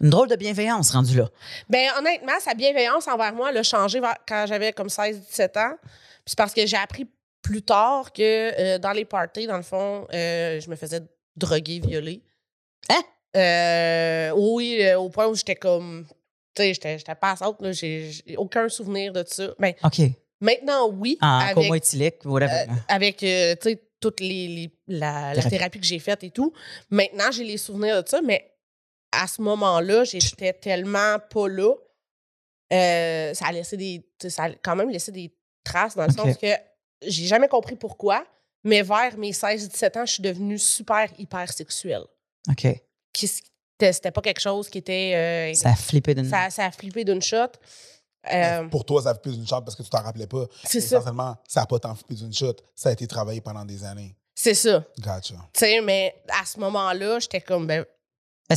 Une drôle de bienveillance rendue là. Ben, honnêtement, sa bienveillance envers moi elle a changé quand j'avais comme 16-17 ans. Puis c'est parce que j'ai appris plus tard que euh, dans les parties, dans le fond, euh, je me faisais droguer, violer. Hein? Euh, oui, au point où j'étais comme. Tu sais, j'étais j'étais pas out, là. J'ai j'ai aucun souvenir de ça. Ben, OK. maintenant, oui. En avec, coma éthylique, whatever. avec tu sais, toute les, les- la, la Thérapie. thérapie que j'ai faite et tout. Maintenant, j'ai les souvenirs de ça, mais à ce moment-là, j'étais tellement pas là. Euh, ça a laissé des. Ça a quand même laissé des traces dans le sens que j'ai jamais compris pourquoi, mais vers mes 16-17 ans, je suis devenue super hyper sexuelle. OK. C'était pas quelque chose qui était. euh, Ça a flippé d'une. ça, ça a flippé d'une shot. Euh, Pour toi, ça fait plus d'une shot parce que tu t'en rappelais pas. c'est ça. Essentiellement, ça n'a pas tant plus d'une shot. Ça a été travaillé pendant des années. C'est ça. Gotcha. Tu sais, mais à ce moment-là, j'étais comme. Ben,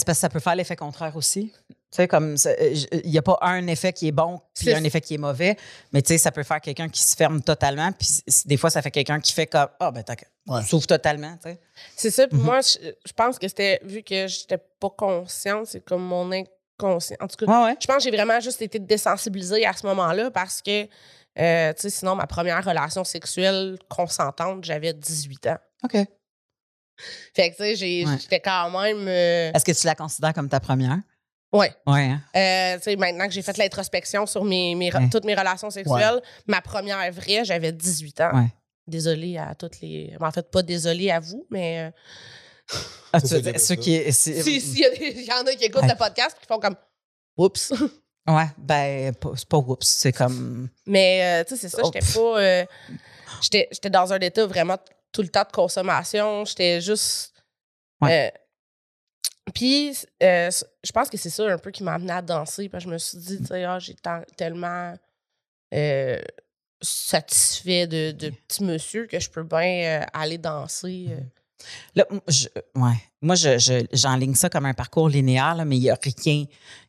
parce que ça peut faire l'effet contraire aussi. Tu sais, comme euh, il n'y a pas un effet qui est bon puis un effet qui est mauvais, mais tu sais, ça peut faire quelqu'un qui se ferme totalement, puis des fois, ça fait quelqu'un qui fait comme Ah, ben, t'as Ouais. s'ouvre totalement, tu sais. C'est ça. Puis Mhm. moi, je, je pense que c'était, vu que j'étais pas consciente, c'est comme mon inconscient. En tout cas, Ouais, ouais. je pense que j'ai vraiment juste été désensibilisée à ce moment-là parce que, euh, tu sais, sinon, ma première relation sexuelle consentante, j'avais 18 ans. OK. Fait que, tu sais, Ouais. j'étais quand même. euh, Est-ce que tu la considères comme ta première? ouais. Ouais. hein? Euh, tu sais, maintenant que j'ai fait l'introspection sur mes, mes Ouais. toutes mes relations sexuelles, ma première vraie, j'avais 18 ans. Ouais. Désolée à toutes les. En fait, pas désolée à vous, mais. euh, Ah, tu veux dire, ceux qui. c'est- Si, s'il y, a des- il y en a qui écoutent Ouais. le podcast et qui font comme Oups. Ouais, ben, c'est pas oups, c'est comme. Mais euh, tu sais, c'est ça, Oh, j'étais pas. euh, j'étais, j'étais dans un état vraiment tout le temps de consommation. J'étais juste. Ouais. euh, Puis, euh, je pense que c'est ça un peu qui m'a amené à danser. Parce que je me suis dit, tu sais, ah, j'ai tellement euh, satisfait de, de petit monsieur que je peux bien aller danser. euh. Là, je- ouais. Moi, je, je- j'enligne ça comme un parcours linéaire, là, mais il n'y a rien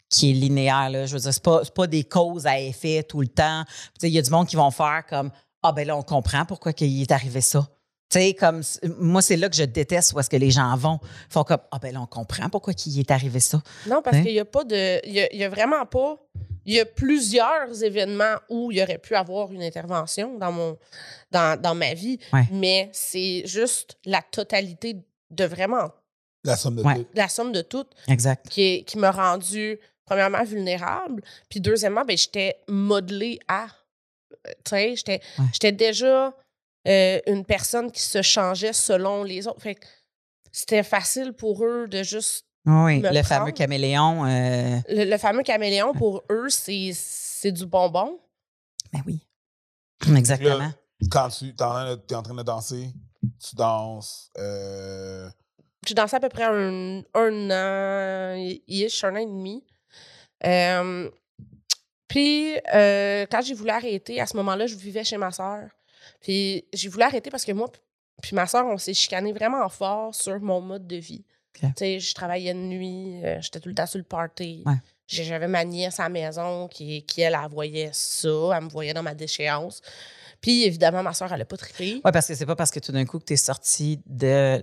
qui est linéaire. Là. Je veux dire, c'est pas, c'est pas des causes à effet tout le temps. Tu sais, Il y a du monde qui vont faire comme Ah, ben là, on comprend pourquoi il est arrivé ça. Tu sais, comme moi, c'est là que je déteste où est-ce que les gens vont. Ils font comme Ah, ben là, on comprend pourquoi il est arrivé ça. Non, parce Hein? qu'il n'y a pas de. Il y a, il y a vraiment pas. Il y a plusieurs événements où il y aurait pu avoir une intervention dans, mon, dans, dans ma vie, Ouais. mais c'est juste la totalité de vraiment La somme de Ouais. tout. la somme de tout Exact. qui, est- qui m'a rendue, premièrement, vulnérable, puis deuxièmement, ben, j'étais modelée à. euh, Tu sais, j'étais Ouais. j'étais déjà euh, une personne qui se changeait selon les autres. Fait que c'était facile pour eux de juste. Oui, me le fameux caméléon. euh, Le, le fameux caméléon, pour eux, c'est c'est du bonbon. Ben oui. Exactement. Quand tu es en train de danser, tu danses. euh, J'ai dansé à peu près un, un an, ish, un an et demi. Euh, puis, euh, quand j'ai voulu arrêter, à ce moment-là, je vivais chez ma soeur. Puis, j'ai voulu arrêter parce que moi, puis ma soeur, on s'est chicané vraiment fort sur mon mode de vie. Tu sais, je travaillais de nuit, euh, j'étais tout le temps sur le party. Ouais. J'avais ma nièce à la maison qui, qui, elle, elle voyait ça. Elle me voyait dans ma déchéance. Puis, évidemment, ma soeur, elle n'a pas trippé. Oui, parce que c'est pas parce que tout d'un coup que tu es sorti de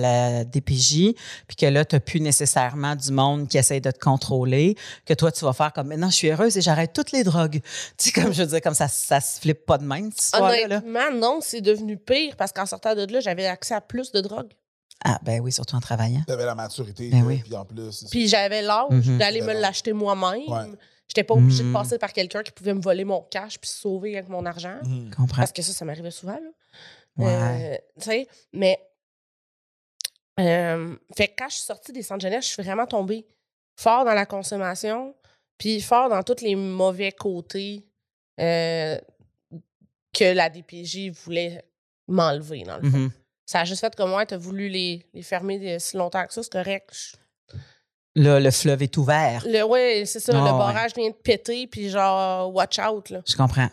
la DPJ, puis que là, tu n'as plus nécessairement du monde qui essaye de te contrôler, que toi, tu vas faire comme maintenant, je suis heureuse et j'arrête toutes les drogues. Tu sais, comme je veux dire, comme ça, ça se flippe pas de même, cette histoire-là. là. Honnêtement, non, c'est devenu pire parce qu'en sortant de là, j'avais accès à plus de drogue. Ah, ben oui, surtout en travaillant. T'avais la maturité, Ben là, oui. puis en plus. Puis j'avais l'âge Mhm. d'aller me l'acheter moi-même. Ouais. J'étais pas obligée de passer par quelqu'un qui pouvait me voler mon cash puis se sauver avec mon argent. Je comprends. Parce que ça, ça m'arrivait souvent. Là. Ouais. Euh, tu sais, mais. euh, fait que quand je suis sortie des centres jeunesse, je suis vraiment tombée fort dans la consommation, puis fort dans tous les mauvais côtés euh, que la DPJ voulait m'enlever, dans le fond. Mhm. Ça a juste fait comme moi, t'as voulu les, les fermer de- si longtemps que ça, c'est correct. Là, le fleuve est ouvert. Le, ouais, c'est ça, Ah, le ouais. barrage vient de péter, puis genre, watch out, là. Je comprends.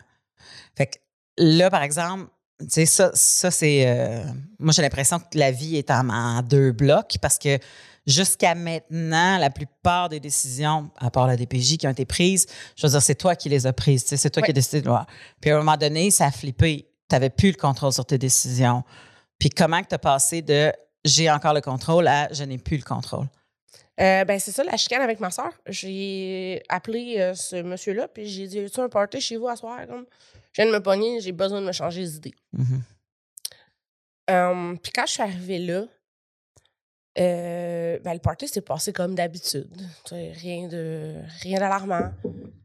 Fait que là, par exemple, tu sais, ça, ça c'est. euh, moi, j'ai l'impression que la vie est en, en deux blocs parce que jusqu'à maintenant, la plupart des décisions, à part la DPJ, qui ont été prises, je veux dire, c'est toi qui les as prises. tu sais, C'est toi qui as décidé de voir. Puis à un moment donné, ça a flippé. Tu n'avais plus le contrôle sur tes décisions. Puis comment que tu as passé de j'ai encore le contrôle à je n'ai plus le contrôle? Euh, ben, c'est ça, la chicane avec ma soeur. J'ai appelé euh, ce monsieur-là, puis j'ai dit As-tu un party chez vous à soir? Comme, je viens de me pogner, j'ai besoin de me changer les idées. Mhm. Euh, puis quand je suis arrivée là, euh, ben, le party s'est passé comme d'habitude. Tu Rien de rien d'alarmant.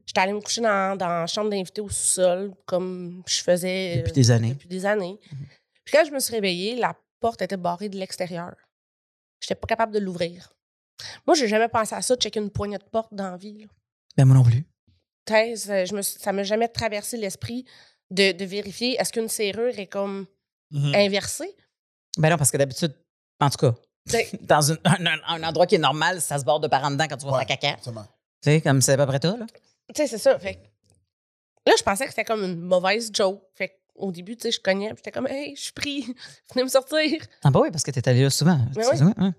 J'étais allée me coucher dans, dans la chambre d'invité au sous-sol, comme je faisais Depuis des années. depuis des années. Puis quand je me suis réveillée, la porte était barrée de l'extérieur. J'étais pas capable de l'ouvrir. Moi, j'ai jamais pensé à ça, de checker une poignée de porte dans la vie. là. Ben, moi non plus. Thèse, euh, je me ça m'a jamais traversé l'esprit de, de vérifier est-ce qu'une serrure est comme Mhm. inversée? Ben non, parce que d'habitude, en tout cas, dans une- un, un- un endroit qui est normal, ça se borde de par en dedans quand tu vas Ouais, faire caca. Tu sais, comme c'est à peu près ça, là. Tu sais, c'est ça. Fait là, je pensais que c'était comme une mauvaise joke. Fait que au début, tu sais, je cognais, puis j'étais comme, hey, je suis pris, venez me sortir. Ah, bah oui, parce que t'es allé là souvent. Mais sais, oui.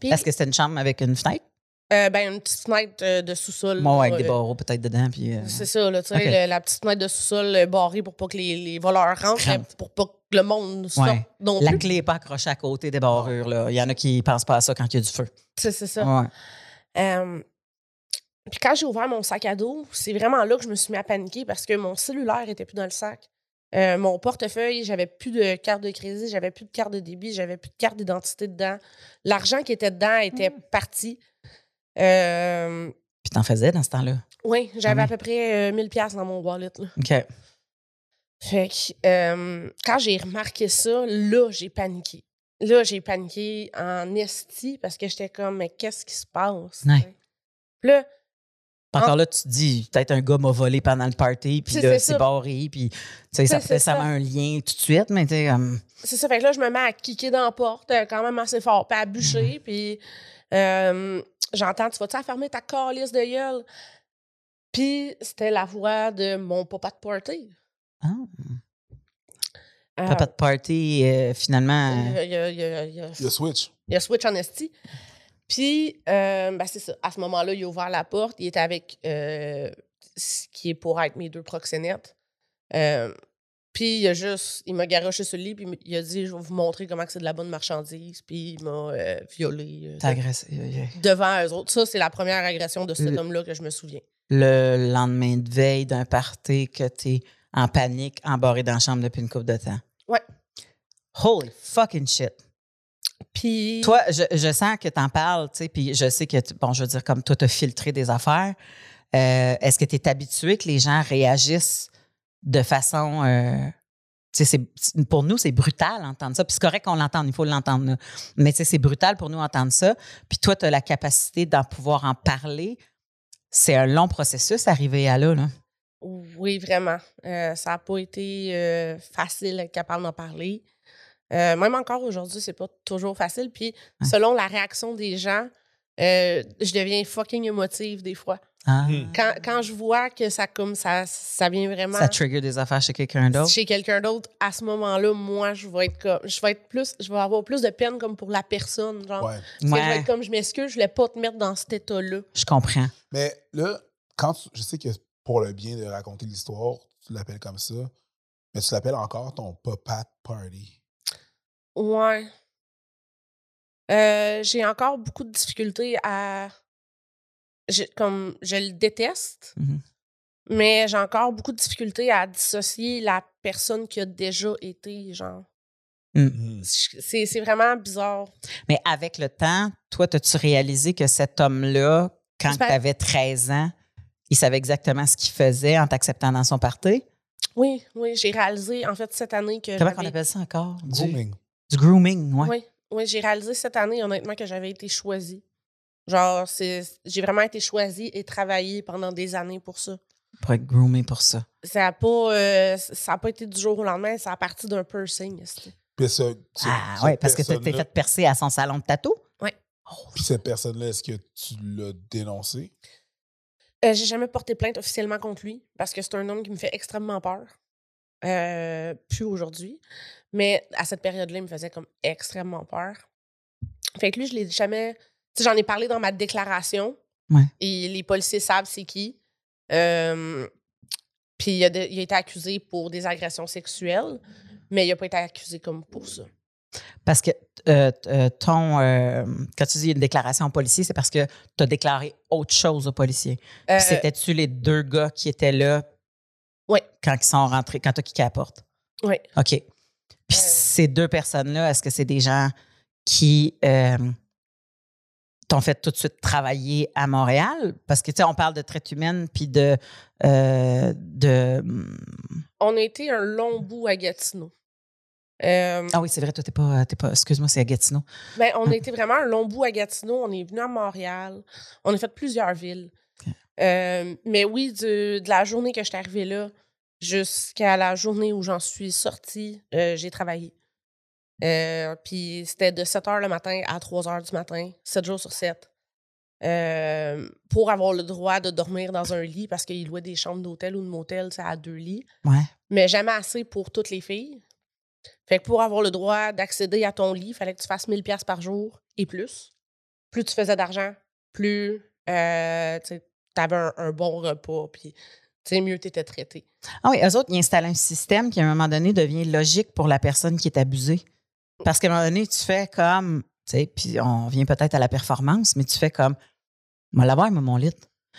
Puis, Est-ce que c'était une chambre avec une fenêtre? euh, ben, une petite fenêtre euh, de sous-sol. Moi, avec là, des euh, barreaux peut-être dedans. Puis, euh, C'est ça, là, tu sais, la petite fenêtre de sous-sol euh, barrée pour pas que les, les voleurs rentrent, pour pas que le monde sorte Ouais. non la clé n'est pas accrochée à côté des barrures. Là. Il y en a qui pensent pas à ça quand il y a du feu. C'est c'est ça. Ouais. Euh, puis quand j'ai ouvert mon sac à dos, c'est vraiment là que je me suis mis à paniquer parce que mon cellulaire était plus dans le sac. Euh, mon portefeuille, j'avais plus de carte de crédit, j'avais plus de carte de débit, j'avais plus de carte d'identité dedans. L'argent qui était dedans était parti. Euh, Puis t'en faisais dans ce temps-là? oui, j'avais Ah à peu près euh, 1000 pièces dans mon wallet. là. OK. Fait que euh, quand j'ai remarqué ça, là, j'ai paniqué. Là, j'ai paniqué en esti parce que j'étais comme, mais qu'est-ce qui se passe? Ouais. Puis là, Encore là, tu te dis, peut-être un gars m'a volé pendant le party, puis là, c'est barré, puis tu sais, ça fait un lien tout de suite, mais tu sais, c'est ça. Fait que là, je me mets à kicker dans la porte euh, quand même assez fort, puis à bûcher, Mhm. puis euh, j'entends, tu vas-tu fermer ta calice de gueule? Puis c'était la voix de mon papa de party. Ah, Euh, papa de party, euh, finalement. il y a- il y a- il y a- il y a- Il y a Switch. Il a switch en esti. Puis, euh, ben, c'est ça. À ce moment-là, il a ouvert la porte. Il était avec euh, ce qui est pour être mes deux proxénètes. Euh, puis, il a juste, il m'a garoché sur le lit, puis il a dit Je vais vous montrer comment c'est de la bonne marchandise. Puis, il m'a violé euh, T'as agressé. devant eux autres. Ça, c'est la première agression de cet homme-là que je me souviens. Le lendemain de veille d'un party que t'es en panique, embarré dans la chambre depuis une couple de temps. Ouais. Holy fucking shit. Puis, Toi, je, je sens que t'en parles, tu sais, puis je sais que, tu- bon, je veux dire, comme toi, t'as filtré des affaires. Euh, Est-ce que tu es habitué que les gens réagissent de façon euh, tu sais, pour nous, c'est brutal d'entendre ça. Puis c'est correct qu'on l'entende, il faut l'entendre. Mais tu sais, c'est brutal pour nous d'entendre ça. Puis toi, tu as la capacité d'en pouvoir en parler. C'est un long processus arriver à là. là. Oui, vraiment. Euh, ça n'a pas été facile d'être capable d'en parler. Euh, même encore aujourd'hui, c'est pas toujours facile. Puis, Ouais. selon la réaction des gens, euh, je deviens fucking émotive des fois. Ah, Hmm. Quand, quand je vois que ça comme ça, ça vient vraiment Ça trigger des affaires chez quelqu'un d'autre. chez quelqu'un d'autre, à ce moment-là, moi, je vais être comme, je vais être plus, je vais avoir plus de peine comme pour la personne, genre. Ouais. Parce que je vais être comme, je m'excuse, je voulais pas te mettre dans cet état-là. je comprends. Mais là, quand tu- je sais que pour le bien de raconter l'histoire, tu l'appelles comme ça, mais tu l'appelles encore ton pop-at party. Ouais. Euh, j'ai encore beaucoup de difficultés à. j'ai- Comme je le déteste, Mhm. mais j'ai encore beaucoup de difficultés à dissocier la personne qui a déjà été, genre. Mhm. C'est c'est vraiment bizarre. Mais avec le temps, toi, as-tu réalisé que cet homme-là, quand tu avais 13 ans, il savait exactement ce qu'il faisait en t'acceptant dans son party? Oui, oui, j'ai réalisé, en fait, cette année que. Comment on appelle ça encore? Du Grooming. Du grooming, ouais. Oui, oui j'ai réalisé cette année, honnêtement, que j'avais été choisie. Genre, c'est j'ai vraiment été choisie et travaillé pendant des années pour ça. Pour être groomé pour ça. Ça n'a pas, euh, ça a pas été du jour au lendemain, ça a parti d'un piercing. Puis ce- ce- Ah, ouais, parce que tu t'es fait percer à son salon de tatou? Ouais. Oh, Puis cette personne-là, est-ce que tu l'as dénoncé? Euh, j'ai jamais porté plainte officiellement contre lui parce que c'est un homme qui me fait extrêmement peur. Euh, plus aujourd'hui. Mais à cette période-là, il me faisait comme extrêmement peur. Fait que lui, je l'ai jamais. Tu sais, j'en ai parlé dans ma déclaration. Ouais. Et les policiers savent c'est qui. Euh, puis il a, de- il a été accusé pour des agressions sexuelles, mais il n'a pas été accusé comme pour ça. Parce que euh, euh, ton. euh, quand tu dis une déclaration au policier, c'est parce que tu as déclaré autre chose au policier. Puis Euh, C'était-tu les deux gars qui étaient là quand ils sont rentrés, quand tu as kické à la porte? Ouais. OK. Ces deux personnes-là, est-ce que c'est des gens qui euh, t'ont fait tout de suite travailler à Montréal? Parce que, tu sais, on parle de traite humaine puis de. euh, de hum, on a été un long bout à Gatineau. Euh, ah oui, c'est vrai, toi, t'es pas. pas excuse-moi, c'est à Gatineau. Ben, on a été vraiment un long bout à Gatineau. On est venu à Montréal. On a fait plusieurs villes. Euh, mais oui, du- de la journée que je suis arrivée là jusqu'à la journée où j'en suis sortie, euh, j'ai travaillé. Euh, Puis c'était de 7 h le matin à 3 h du matin, 7 jours sur 7. euh, pour avoir le droit de dormir dans un lit parce qu'ils louaient des chambres d'hôtel ou de motel à deux lits Ouais. mais jamais assez pour toutes les filles. Fait que pour avoir le droit d'accéder à ton lit, il fallait que tu fasses 1000 pièces par jour et plus. Plus tu faisais d'argent, plus euh, tu avais un, un bon repas, puis mieux tu étais traité. Ah oui, eux autres, ils installent un système qui, à un moment donné, devient logique pour la personne qui est abusée. Parce qu'à un moment donné, tu fais comme, tu sais, puis on vient peut-être à la performance, mais tu fais comme, je vais l'avoir, mon lit.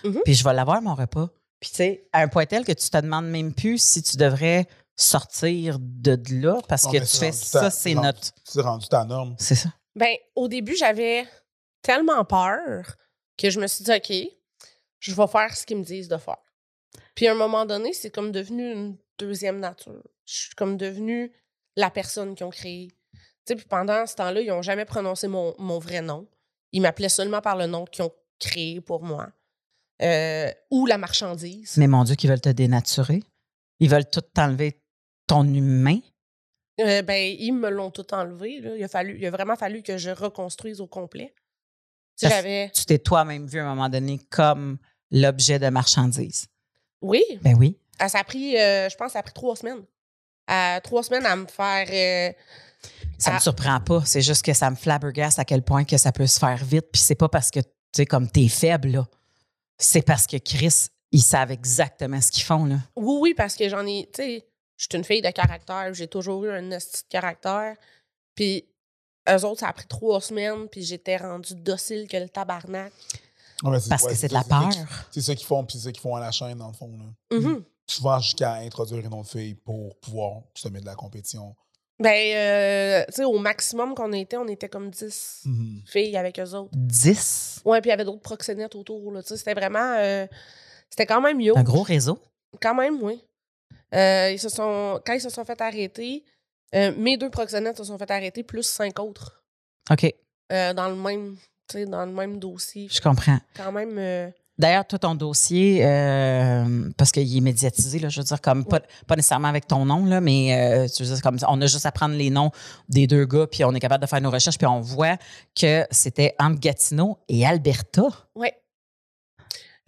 Mhm. Puis je vais l'avoir, mon repas. Puis tu sais, à un point tel que tu te demandes même plus si tu devrais sortir de là parce Non, que tu fais ça, c'est notre. C'est rendu ta norme. C'est ça. Ben, au début, j'avais tellement peur que je me suis dit, OK, je vais faire ce qu'ils me disent de faire. Puis à un moment donné, c'est comme devenu une deuxième nature. Je suis comme devenue la personne qu'ils ont créée. Sais, puis pendant ce temps-là, ils n'ont jamais prononcé mon, mon vrai nom. Ils m'appelaient seulement par le nom qu'ils ont créé pour moi. Euh, ou la marchandise. Mais mon Dieu, qu'ils veulent te dénaturer. Ils veulent tout t'enlever ton humain. Euh, ben, ils me l'ont tout enlevé. là. Il, a fallu, il a vraiment fallu que je reconstruise au complet. Tu t'es toi-même vu à un moment donné comme l'objet de marchandise. Oui, Ben oui. Ah, ça a pris, euh, je pense, ça a pris trois semaines. Euh, trois semaines à me faire. Ça me Ah. surprend pas. C'est juste que ça me flabbergasse à quel point que ça peut se faire vite. Puis c'est pas parce que, tu sais, comme t'es faible, là. C'est parce que Chris, ils savent exactement ce qu'ils font, là. Oui, oui, parce que j'en ai. Tu sais, je suis une fille de caractère. J'ai toujours eu un de caractère. Puis, eux autres, ça a pris trois semaines. Puis, j'étais rendue docile que le tabarnak. Ouais, Parce ouais, que c'est de la peur. C'est ça qu'ils font, puis c'est ça qu'ils font à la chaîne, dans le fond. Là. Mhm. Souvent jusqu'à introduire une autre fille pour pouvoir se mettre de la compétition. Ben, euh, tu sais, au maximum qu'on était, on était comme 10 Mhm. filles avec eux autres. 10. Ouais, puis il y avait d'autres proxénètes autour. là. Tu sais, C'était vraiment. euh, c'était quand même yo. Un gros réseau? Quand même, oui. Euh, ils se sont, quand ils se sont fait arrêter, euh, mes deux proxénètes se sont fait arrêter, plus cinq autres, OK, euh, dans, le même, tu sais, dans le même dossier. je comprends. Quand même. D'ailleurs, toi, ton dossier, euh, parce qu'il est médiatisé, là, je veux dire, comme pas, pas nécessairement avec ton nom, là, mais euh, tu veux dire, comme on a juste à prendre les noms des deux gars, puis on est capable de faire nos recherches, puis on voit que c'était entre Gatineau et Alberta. Ouais.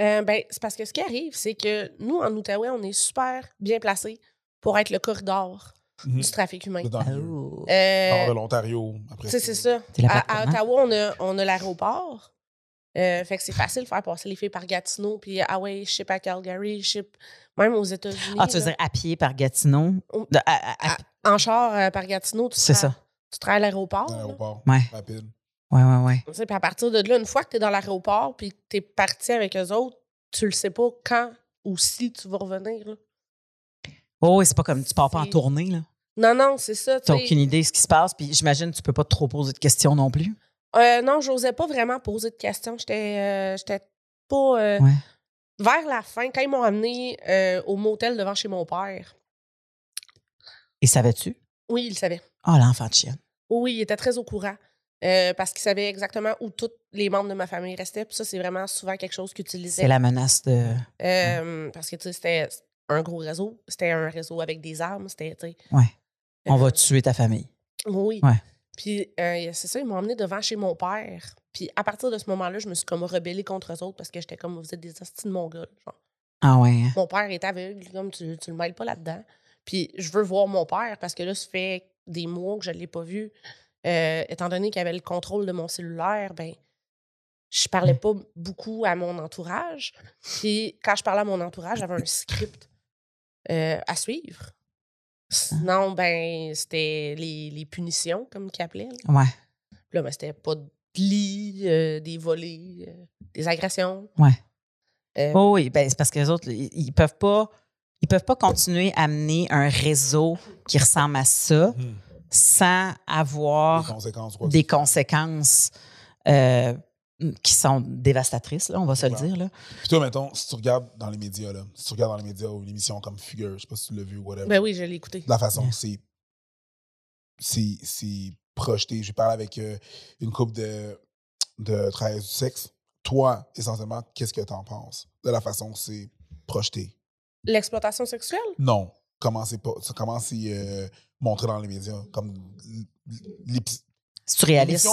Euh, ben, c'est parce que ce qui arrive, c'est que nous, en Outaouais, on est super bien placés pour être le corridor Mhm. du trafic humain. Dans le Oh. Euh, de l'Ontario. Après c'est c'est ça. À, à hein? Ottawa, on a, on a l'aéroport. Euh, fait que c'est facile de faire passer les filles par Gatineau, puis ah ouais, je ship à Calgary, je ship même aux États-Unis. Ah, tu veux là. dire à pied par Gatineau? De- à- à- à- En char euh, par Gatineau, tu C'est ça. Tu rends à l'aéroport. L'aéroport. Ouais. Rapide. Ouais, ouais, ouais. Tu sais, Puis à partir de là, une fois que tu es dans l'aéroport, puis que tu es parti avec eux autres, tu le sais pas quand ou si tu vas revenir. là. Oh, oui, c'est pas comme tu pars pas en tournée, là. Non, non, c'est ça. tu T'as sais. aucune idée de ce qui se passe, puis j'imagine que tu peux pas trop poser de questions non plus. Euh, non, j'osais pas vraiment poser de questions. J'étais euh, j'étais pas. euh, Ouais. Vers la fin, quand ils m'ont amené euh, au motel devant chez mon père, Et savais-tu? oui, il le savait. Ah, l'enfant de chienne. Oui, il était très au courant. parce qu'il savait exactement où tous les membres de ma famille restaient. Puis ça, c'est vraiment souvent quelque chose qu'il utilisait. C'est la menace de. Parce que, tu sais, c'était un gros réseau. C'était un réseau avec des armes. C'était, tu sais, Ouais. On va tuer ta famille. Oui. Ouais. Puis, euh, c'est ça, ils m'ont emmené devant chez mon père. Puis, à partir de ce moment-là, je me suis comme rebellée contre eux autres parce que j'étais comme, vous êtes des hosties de mongols. Genre. Ah, ouais. hein? Mon père est aveugle, comme tu, tu le mêles pas là-dedans. Puis, je veux voir mon père parce que là, ça fait des mois que je ne l'ai pas vu. Euh, étant donné qu'il avait le contrôle de mon cellulaire, ben, je parlais pas beaucoup à mon entourage. Puis, quand je parlais à mon entourage, j'avais un script euh, à suivre. Sinon, ben, c'était les, les punitions, comme qu'ils appelaient. là. Ouais. Là, ben, c'était pas de lit, euh, des volets, euh, des agressions. Ouais. Euh, Oh oui, ben, c'est parce que les autres, ils, ils peuvent pas. Ils peuvent pas continuer à amener un réseau qui ressemble à ça Mhm. sans avoir conséquences. quoi. des conséquences euh, qui sont dévastatrices, là, on va se le dire. Là. Puis toi, mettons, si tu regardes dans les médias, là, si tu regardes dans les médias ou une émission comme Figure, je sais pas si tu l'as vu ou whatever, Ben oui, je l'ai écouté. de la façon que c'est c'est c'est projeté. J'ai parlé avec euh, une couple de, de travailleurs du sexe. Toi, essentiellement, qu'est-ce que tu en penses de la façon que c'est projeté? L'exploitation sexuelle? Non. Comment c'est pas comment c'est euh, montré dans les médias? Comme C'est réaliste?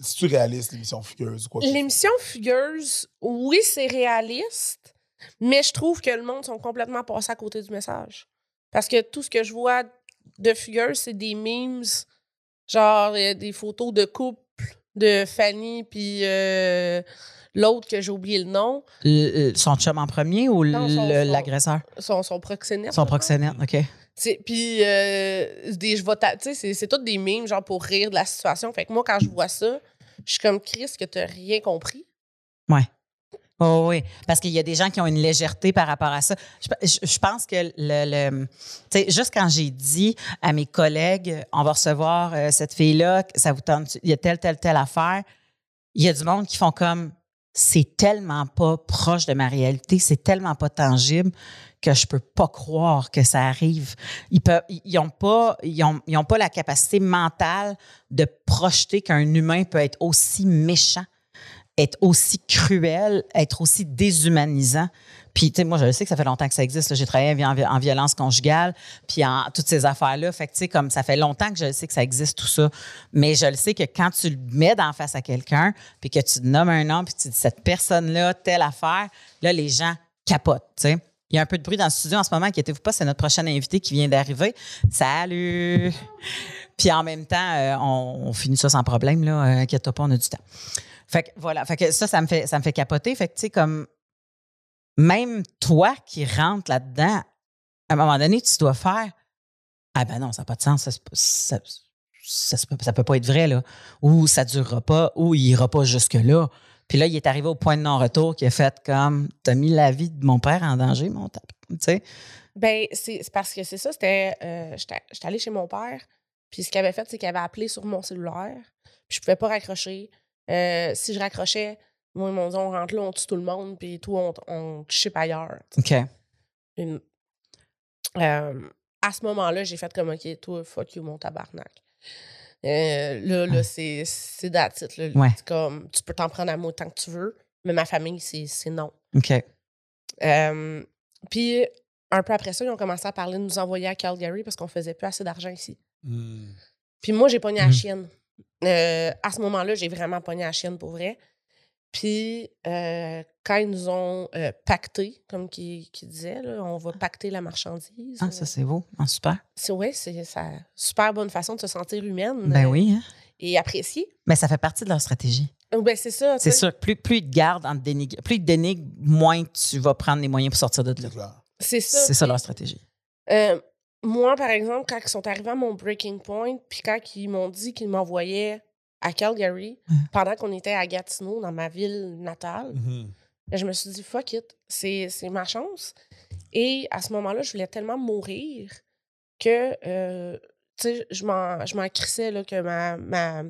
C'est-tu réaliste, l'émission Fugueuse ou quoi? que ce soit? L'émission Fugueuse, oui, c'est réaliste, mais je trouve que le monde sont complètement passés à côté du message. Parce que tout ce que je vois de Fugueuse, c'est des memes, genre euh, des photos de couple de Fanny puis euh, l'autre que j'ai oublié le nom, Le- le- son chum en premier ou son- son- l'agresseur? son, son proxénète. Son proxénète, OK. Puis, euh, des, je tu sais, c'est, toutes des mimes, genre pour rire de la situation. Fait que moi, quand je vois ça, je suis comme Chris, que t'as rien compris. Oh, oui, parce qu'il y a des gens qui ont une légèreté par rapport à ça. Je, je- je pense que le, le- tu sais, juste quand j'ai dit à mes collègues, on va recevoir euh, cette fille-là, ça vous tente, il y a telle, telle, telle affaire, il y a du monde qui font comme, c'est tellement pas proche de ma réalité, c'est tellement pas tangible que je peux pas croire que ça arrive. Ils peuvent, ils ont pas, ils ont, ils ont pas la capacité mentale de projeter qu'un humain peut être aussi méchant être aussi cruel, être aussi déshumanisant. Puis, tu sais, moi, je sais que ça fait longtemps que ça existe. J'ai travaillé en, vi- en violence conjugale, puis en toutes ces affaires-là. Fait que, tu sais, comme ça fait longtemps que je sais que ça existe, tout ça. Mais je le sais que quand tu le mets d'en face à quelqu'un, puis que tu nommes un nom, puis tu dis cette personne-là, telle affaire, là, les gens capotent, tu sais. Il y a un peu de bruit dans le studio en ce moment, inquiétez-vous pas, c'est notre prochain invité qui vient d'arriver. Salut! Puis en même temps, euh, on, finit ça sans problème, là. Euh, inquiète-toi pas, on a du temps. Fait que voilà, fait que ça, ça me fait, ça me fait capoter. Fait que, tu sais, comme même toi qui rentres là-dedans, à un moment donné, tu dois faire Ah ben non, ça n'a pas de sens, ça, ça, ça, ça peut pas être vrai, là. Ou ça durera pas, ou il ira pas jusque-là. Puis là, il est arrivé au point de non-retour qui a fait comme T'as mis la vie de mon père en danger, mon tape. Tu sais? Ben, c'est, parce que c'est ça, c'était. euh, j'étais, allée chez mon père, puis ce qu'il avait fait, c'est qu'il avait appelé sur mon cellulaire, puis je pouvais pas raccrocher. Euh, si je raccrochais, moi, ils m'ont dit on rentre là, on tue tout le monde, puis tout, on, on te ship ailleurs. OK. Une- Euh, à ce moment-là, j'ai fait comme, OK, toi, fuck you, mon tabarnak. Euh, là, là, c'est that's it, là. Ouais. Comme, tu peux t'en prendre à moi tant que tu veux, mais ma famille, c'est non. OK. Euh, puis, un peu après ça, ils ont commencé à parler de nous envoyer à Calgary parce qu'on faisait plus assez d'argent ici. Hmm. Puis moi, j'ai pogné la Mhm. chienne. Euh, à ce moment-là, j'ai vraiment pogné la chienne pour vrai. Puis, euh, quand ils nous ont euh, pacté, comme qui, qui disait, là, on va pacter la marchandise. Ah, ça, c'est beau. Ah, super. c'est ouais, c'est ça super bonne façon de se sentir humaine Ben euh, oui. Hein? et appréciée. Mais ça fait partie de leur stratégie. Oh, Ben c'est ça. C'est sûr que plus, plus ils te gardent en te dénigre- plus ils te dénigrent, moins tu vas prendre les moyens pour sortir de là. C'est ça. C'est ça leur stratégie. euh, moi, par exemple, quand ils sont arrivés à mon breaking point, puis quand ils m'ont dit qu'ils m'envoyaient à Calgary, pendant qu'on était à Gatineau, dans ma ville natale, Mhm. Je me suis dit, fuck it, c'est ma chance. Et à ce moment-là, je voulais tellement mourir que, euh, tu sais, je m'en crissais là, que ma, ma,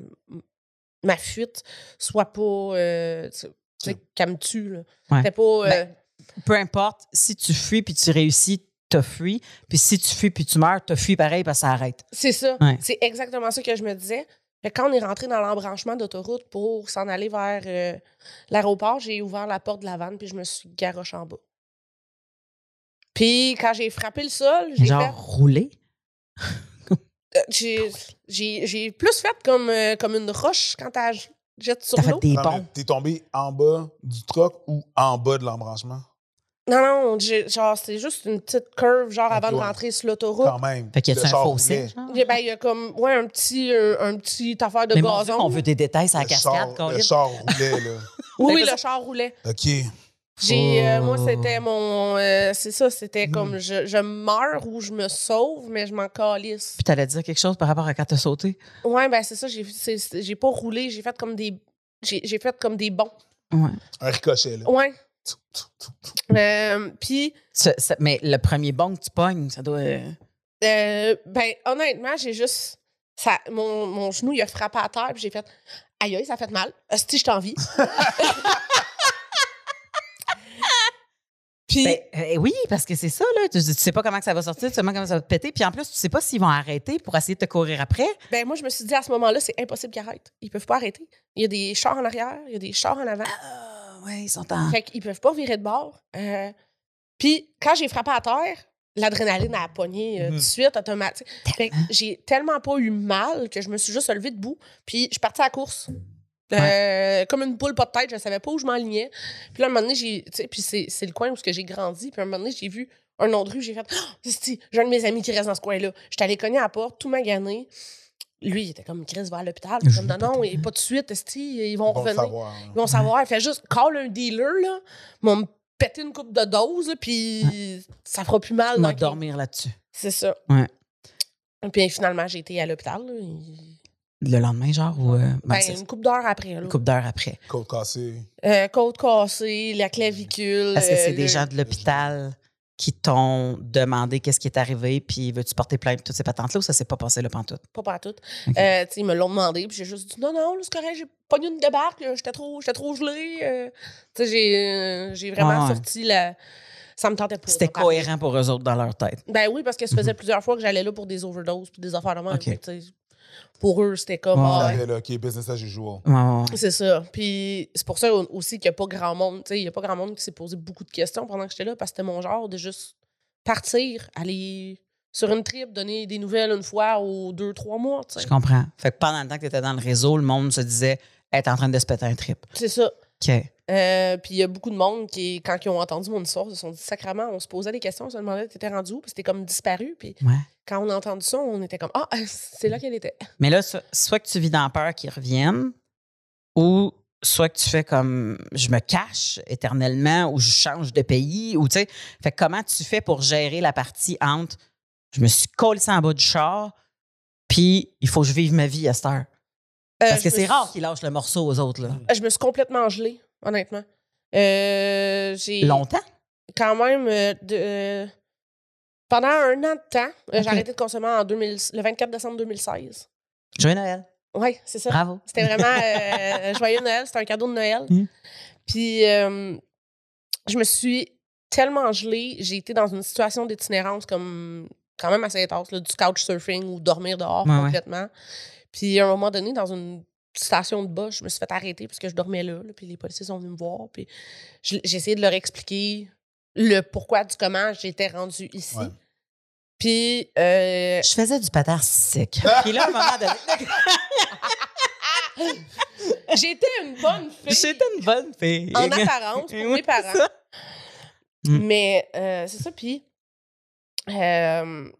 ma fuite soit pas, euh, tu sais, qu'elle me tue. Ouais. Pas. euh, Ben, Peu importe, si tu fuis puis tu réussis, t'as fui. Puis si tu fuis puis tu meurs, t'as fui pareil parce que ça arrête. c'est ça. Ouais. C'est exactement ça que je me disais. Quand on est rentré dans l'embranchement d'autoroute pour s'en aller vers euh, l'aéroport, j'ai ouvert la porte de la vanne puis je me suis garoché en bas. Puis quand j'ai frappé le sol, j'ai Genre fait. rouler. Euh, j'ai- j'ai j'ai plus fait comme, euh, comme une roche quand elle jette sur T'as l'eau. T'es tombé en bas du truck ou en bas de l'embranchement? Non, non, j'ai- genre, c'est juste une petite curve, genre, avant de ouais. rentrer sur l'autoroute. Quand même. Fait qu'il y Le a un char fossé? roulait. genre? Il y a- ben, il y a comme, ouais, un petit, un, un petit affaire de Mais mon Dieu, gazon. on veut des détails sur la Le cascade, char, le Colin. char roulait, là. Oui, le char roulait. OK. J'ai, euh, moi, Oh. c'était mon, euh, c'est ça, c'était Hmm. comme, je, je meurs ou je me sauve, mais je m'en calisse. Puis t'allais dire quelque chose par rapport à quand t'as sauté? Ouais, ben, c'est ça, j'ai, c'est- c'est- j'ai pas roulé, j'ai fait comme des, j'ai, j'ai fait comme des bons. Ouais. Un ricochet, là. Ouais. Euh, Puis, mais le premier bon que tu pognes, ça doit. euh, Euh, ben, honnêtement, j'ai juste. Ça, mon, mon genou, il a frappé à terre, puis j'ai fait Aïe, aïe, ça fait mal. Si je t'envie. puis, Ben, euh, oui, parce que c'est ça, là. Tu, tu sais pas comment que ça va sortir, tu sais pas comment ça va te péter. Puis en plus, tu sais pas s'ils vont arrêter pour essayer de te courir après. ben, moi, je me suis dit à ce moment-là, c'est impossible qu'ils arrêtent. Ils peuvent pas arrêter. Il y a des chars en arrière, il y a des chars en avant. Ah, ouais, ils sont en. Fait qu'ils peuvent pas virer de bord. Euh, puis, quand j'ai frappé à terre, l'adrénaline a pogné euh, Mhm. tout de suite, automatique. Fait que j'ai tellement pas eu mal que je me suis juste levée debout. Puis, je suis partie à la course. Euh, Comme une poule pas de tête, je savais pas où je m'alignais. Puis là, un moment donné, j'ai. tu sais, Puis c'est c'est le coin où ce que j'ai grandi. Puis à un moment donné, j'ai vu un nom de rue, j'ai fait oh, j'ai un de mes amis qui reste dans ce coin-là. J'étais allée cogner à la porte, tout magané. Lui, il était comme Chris va à l'hôpital. Je Comme non, non, et pas de suite, ils vont Ils vont le revenir? savoir. Ils vont savoir. Fait juste, call un dealer, là. Ils vont me péter une coupe de dose, puis ça fera plus mal. On va dormir là-dessus. C'est ça. Ouais. Puis finalement, j'ai été à l'hôpital. Il- Le lendemain, genre, ou. euh, ben, Ben, c'est une coupe d'heure après. Là. une couple d'heures après. Côte cassée. Euh, côte cassée, la clavicule. Parce que c'est euh, des le- gens de l'hôpital? Qui t'ont demandé qu'est-ce qui est arrivé, puis veux-tu porter plainte, toutes ces patentes-là, ou ça s'est pas passé le pantoute? Pas partout. Ok. Euh, tu sais, ils me l'ont demandé, puis j'ai juste dit non, non, là, c'est correct, j'ai pogné une débarque, là, j'étais trop, j'étais trop gelée. euh. Tu sais, j'ai, euh, j'ai vraiment sorti la. Ça me tentait pas. C'était cohérent pour eux autres dans leur tête. Ben oui, parce que ça faisait plusieurs fois que j'allais là pour des overdoses puis des affaires de même. Mhm. Pour eux, c'était comme. Ouais. ah, là, OK, business as usual. Ouais, ouais, ouais. C'est ça. Puis c'est pour ça aussi qu'il n'y a pas grand monde. Tu sais, il n'y a pas grand monde qui s'est posé beaucoup de questions pendant que j'étais là parce que c'était mon genre de juste partir, aller sur une trip, donner des nouvelles une fois ou deux, trois mois. tu sais. Je comprends. Fait que pendant le temps que tu étais dans le réseau, le monde se disait être en train de se péter un trip. C'est ça. OK. Euh, puis il y a beaucoup de monde qui, quand ils ont entendu mon histoire, se sont dit sacrement, on se posait des questions, on se demandait t'étais rendu où, puis c'était comme disparu. Puis Ouais. quand on a entendu ça, on était comme ah, c'est là qu'elle était. Mais là, so- soit que tu vis dans peur qu'ils reviennent, ou soit que tu fais comme je me cache éternellement, ou je change de pays, ou tu sais. Fait comment tu fais pour gérer la partie entre je me suis collé en bas du char, puis il faut que je vive ma vie à cette heure? Euh, Parce que c'est suis- rare qu'ils lâchent le morceau aux autres, là. Je me suis complètement gelée, honnêtement. Euh, j'ai Longtemps? quand même euh, de, euh, pendant un an de temps, j'ai arrêté de consommer en 2000, le 24 décembre 2016. Joyeux Noël. Oui, c'est ça. Bravo. C'était vraiment joyeux Noël, c'était un cadeau de Noël. Mm. Puis je me suis tellement gelé, j'ai été dans une situation d'itinérance comme quand même assez intense, là, du couchsurfing ou dormir dehors Ouais, ouais. complètement. Puis à un moment donné, dans une station de bas, je me suis fait arrêter parce que je dormais là, là, puis les policiers sont venus me voir, puis j'ai essayé de leur expliquer le pourquoi du comment j'étais rendue ici. Ouais. Puis euh, Je faisais du patin artistique. Puis là, à un moment donné, j'étais une bonne fille j'étais une bonne fille. en apparence pour Oui, mes parents. Mm. Mais euh, c'est ça, puis euh,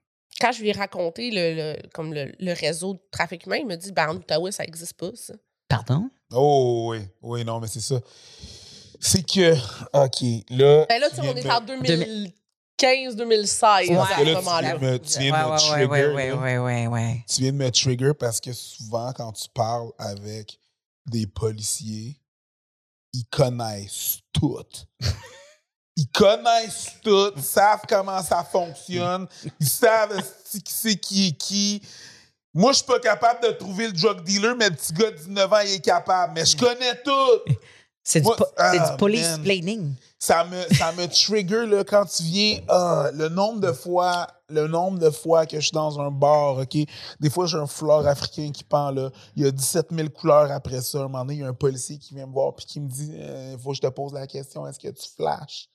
quand je lui ai raconté le, le- comme le, le réseau de trafic humain, il m'a dit ben, en Outaouais, ça n'existe pas, ça. Pardon? Oh, oui. Oui, non, mais c'est ça. C'est que, OK, là. Ben là, tu on est en 2015-2016 Ouais. à ce là, moment-là. tu viens de me, tu viens de Ouais, me ouais, trigger. ouais, ouais, là. ouais, ouais, ouais. Tu viens de me trigger parce que souvent, quand tu parles avec des policiers, ils connaissent tout. Ils connaissent tout, ils savent comment ça fonctionne, ils savent c'est qui est qui. Moi, je suis pas capable de trouver le drug dealer, mais le petit gars de 19 ans, il est capable. Mais je connais tout. C'est du, po- c'est ah, du police man. planning. Ça me, ça me trigger là, quand tu viens. ah, le nombre de fois, le nombre de fois que je suis dans un bar, OK? Des fois, j'ai un foulard africain qui pend là. Il y a 17 000 couleurs après ça. Un moment donné, il y a un policier qui vient me voir puis qui me dit Il faut que je te pose la question, est-ce que tu flashes?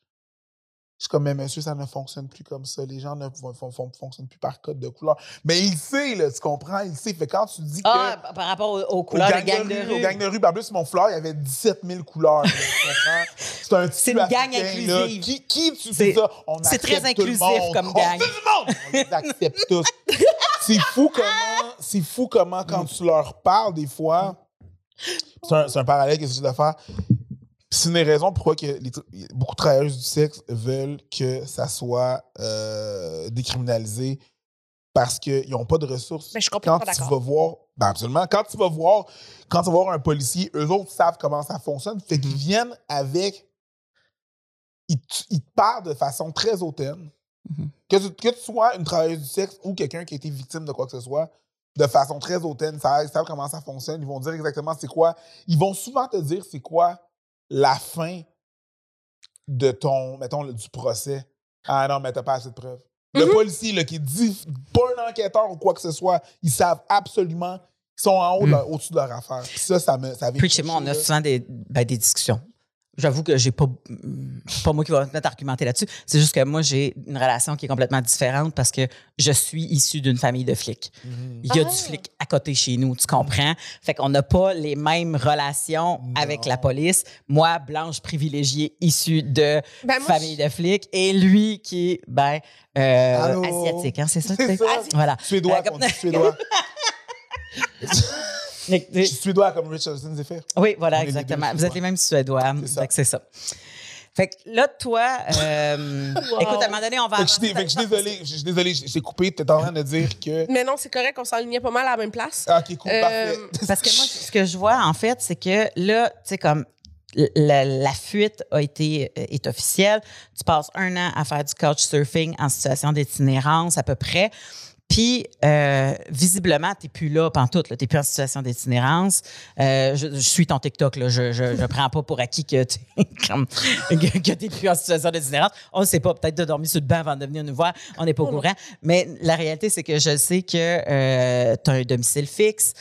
Je suis comme, mais monsieur, ça ne fonctionne plus comme ça. Les gens ne fon- fon- fon- fonctionnent plus par code de couleur. Mais il sait, là, tu comprends? Il sait. Fait quand tu dis que. Ah, par rapport aux, aux Au couleurs gang, de gang de rue, rue. Au gang de rue. En plus, mon fleur, il y avait 17 000 couleurs. là, tu comprends? C'est un C'est une gang là. inclusive. Qui, qui tu dis ça? On c'est très tout le inclusif monde. comme On gang. fait du monde! On les accepte tous. C'est fou comment, c'est fou comment quand tu leur parles des fois, c'est un, c'est un parallèle que j'essaie de faire. C'est une des raisons pourquoi que les beaucoup de travailleuses du sexe veulent que ça soit euh, décriminalisé parce qu'ils n'ont pas de ressources. Mais je suis complètement quand tu vas voir, ben absolument, quand tu vas voir, quand tu vas voir un policier, eux autres savent comment ça fonctionne, fait qu'ils viennent avec, ils, te- ils te parlent de façon très hautaine. Mhm. Que, tu, que tu sois une travailleuse du sexe ou quelqu'un qui a été victime de quoi que ce soit, de façon très hautaine, ça- ils savent comment ça fonctionne, ils vont dire exactement c'est quoi. Ils vont souvent te dire c'est quoi la fin de ton, mettons, du procès. Ah non, mais t'as pas assez de preuves. Le Mhm. policier, là, qui dit, pas un enquêteur ou quoi que ce soit, ils savent absolument, ils sont en haut, leur- au-dessus de leur affaire. Puis ça, ça me. Ça vient Puis chez moi, on a souvent des, ben, des discussions. J'avoue que j'ai pas, pas moi qui va mettre argumenter là-dessus. C'est juste que moi, j'ai une relation qui est complètement différente parce que je suis issue d'une famille de flics. Il y a Ah. du flic à côté chez nous, tu comprends? Fait qu'on n'a pas les mêmes relations Non. avec la police. Moi, blanche privilégiée issue de Ben, moi, famille de flics et lui qui est, ben, euh, asiatique, hein, c'est ça? Ça. Voilà. Suédois, Euh, suédois. Je suis suédois comme Richardson Zephyr. Oui, voilà, exactement. Vous êtes les mêmes Suédois. C'est ça. Fait que c'est ça. Fait que là, toi, euh, Wow. écoute, à un moment donné, on va Fait que je suis dé- fait que je suis désolé, je suis désolé, je t'ai coupé, tu es en train de dire que. Mais non, c'est correct, on s'alignait pas mal à la même place. Ah, ok, cool, Euh, parfait. Parce que moi, ce que je vois, en fait, c'est que là, tu sais, comme la, la fuite a été euh, est officielle. Tu passes un an à faire du couchsurfing en situation d'itinérance à peu près. Puis, euh, visiblement, tu n'es plus là pantoute. Tu n'es plus en situation d'itinérance. Euh, je, je suis ton TikTok. Là. Je ne prends pas pour acquis que tu n'es plus en situation d'itinérance. On ne sait pas. Peut-être de dormir sur le banc avant de venir nous voir. On n'est pas au courant. Mais la réalité, c'est que je sais que tu as un domicile fixe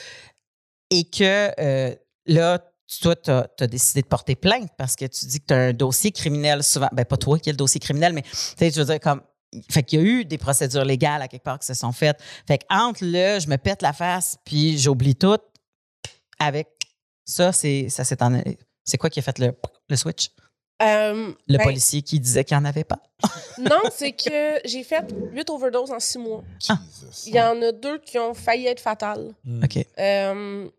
et que euh, là, toi, tu as, décidé de porter plainte parce que tu dis que tu as un dossier criminel souvent. Ben, pas toi qui as le dossier criminel, mais tu sais, je veux dire, comme. Fait qu'il y a eu des procédures légales à quelque part qui se sont faites. Fait que entre le je me pète la face puis j'oublie tout, avec ça, c'est ça c'est en- C'est quoi qui a fait le, le switch? Euh, Le ben, policier qui disait qu'il n'y en avait pas? Non, c'est que j'ai fait 8 overdoses en 6 mois. Jesus. Il y en a deux qui ont failli être fatales. Mm. OK. Euh,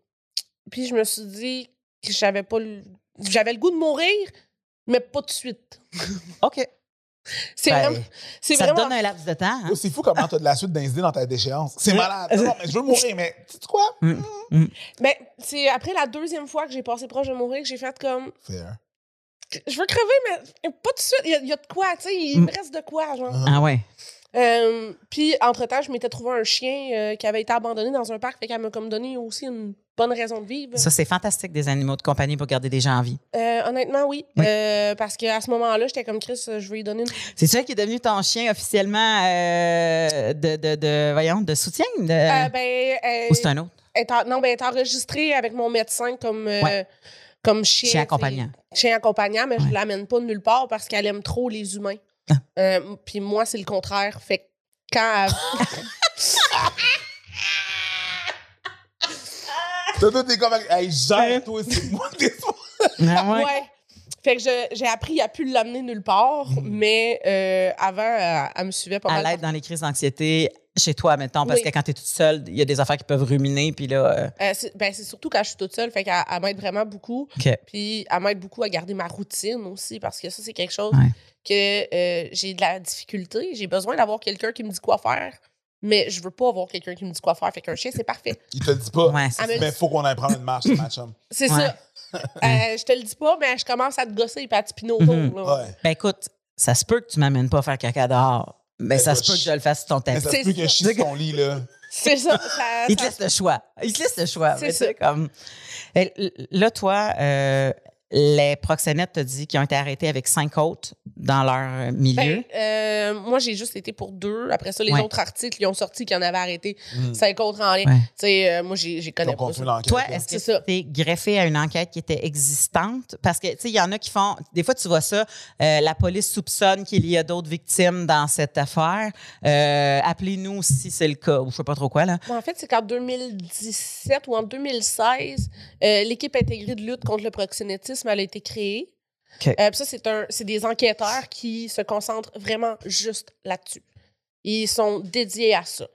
puis je me suis dit que j'avais pas le... j'avais le goût de mourir, mais pas de suite. OK. C'est Ben, vraiment c'est Ça te donne un laps de temps. hein? Oh, C'est fou comment tu as de la suite dans les idées dans ta déchéance. C'est malade. Non, mais je veux mourir, mais tu sais quoi? ben c'est après la deuxième fois que j'ai passé proche de mourir que j'ai fait comme Fair. je veux crever mais pas de suite, il y, a- il y a de quoi, tu sais, il Mm. me reste de quoi genre. Uh-huh. Ah ouais. Euh, puis, entre-temps, je m'étais trouvé un chien euh, qui avait été abandonné dans un parc, fait qu'elle m'a comme donné aussi une bonne raison de vivre. Ça, c'est fantastique, des animaux de compagnie pour garder des gens en vie. Euh, honnêtement, oui. Oui. Parce qu'à ce moment-là, j'étais comme Chris, je vais lui donner une. C'est ça qui est devenu ton chien officiellement de, de, de, voyons, de soutien? De, ben, ou c'est un autre? elle est en- non, ben, elle est enregistrée avec mon médecin comme, Ouais. comme chien. Chien accompagnant. Chien accompagnant, mais je ne l'amène pas nulle part parce qu'elle aime trop les humains. Ah. Euh, Puis moi, c'est le contraire. Fait que quand elle- Toi, toi, t'es comme, hey, gère, toi, c'est moi, t'es Ah ouais? Ouais. Fait que je- j'ai appris à plus l'amener nulle part, mais euh, avant, elle, elle me suivait pas À mal. l'aide dans les crises d'anxiété chez toi, mettons, parce Oui. que quand tu es toute seule, il y a des affaires qui peuvent ruminer, puis là. euh, Euh, c'est ben, c'est surtout quand je suis toute seule, fait qu'elle elle m'aide vraiment beaucoup. Puis elle m'aide beaucoup à garder ma routine aussi, parce que ça, c'est quelque chose Ouais. que euh, j'ai de la difficulté. J'ai besoin d'avoir quelqu'un qui me dit quoi faire, mais je veux pas avoir quelqu'un qui me dit quoi faire. Fait qu'un chien, c'est parfait. Il te le dit pas. Ouais, c'est mais- faut qu'on aille prendre une marche, ma chum. C'est Ouais. ça. Euh, je te le dis pas, mais je commence à te gosser et à te spinner autour. Mhm. là. Ouais. Ben écoute, ça se peut que tu m'amènes pas faire caca dehors, mais Ben, ça écoute, se peut que je le fasse sur ton Mais tapis. ça se C'est peut que je ça. chie sur ton lit, là. C'est ça. ça- Il te ça- laisse le choix. Il te laisse le choix. C'est ça. comme... Eh, Là, toi, euh, les proxénètes te dit qu'ils ont été arrêtés avec cinq autres dans leur milieu? Ben, euh, moi, j'ai juste été pour deux. Après ça, les Ouais. autres articles, ils ont sorti qu'ils en avaient arrêté Mm. cinq autres en. Ouais. Tu sais, euh, moi, j'ai connais pas ça. Toi, est-ce que tu es greffé à une enquête qui était existante? Parce que, tu sais, il y en a qui font. Des fois, tu vois ça, euh, la police soupçonne qu'il y a d'autres victimes dans cette affaire. Euh, Appelez-nous si c'est le cas, ou je sais pas trop quoi, là. Bon, en fait, c'est qu'en 2017 ou en 2016, euh, l'équipe intégrée de lutte contre le proxénétisme elle a été créée. Euh, ça, c'est des enquêteurs qui se concentrent vraiment juste là-dessus. Ils sont dédiés à ça.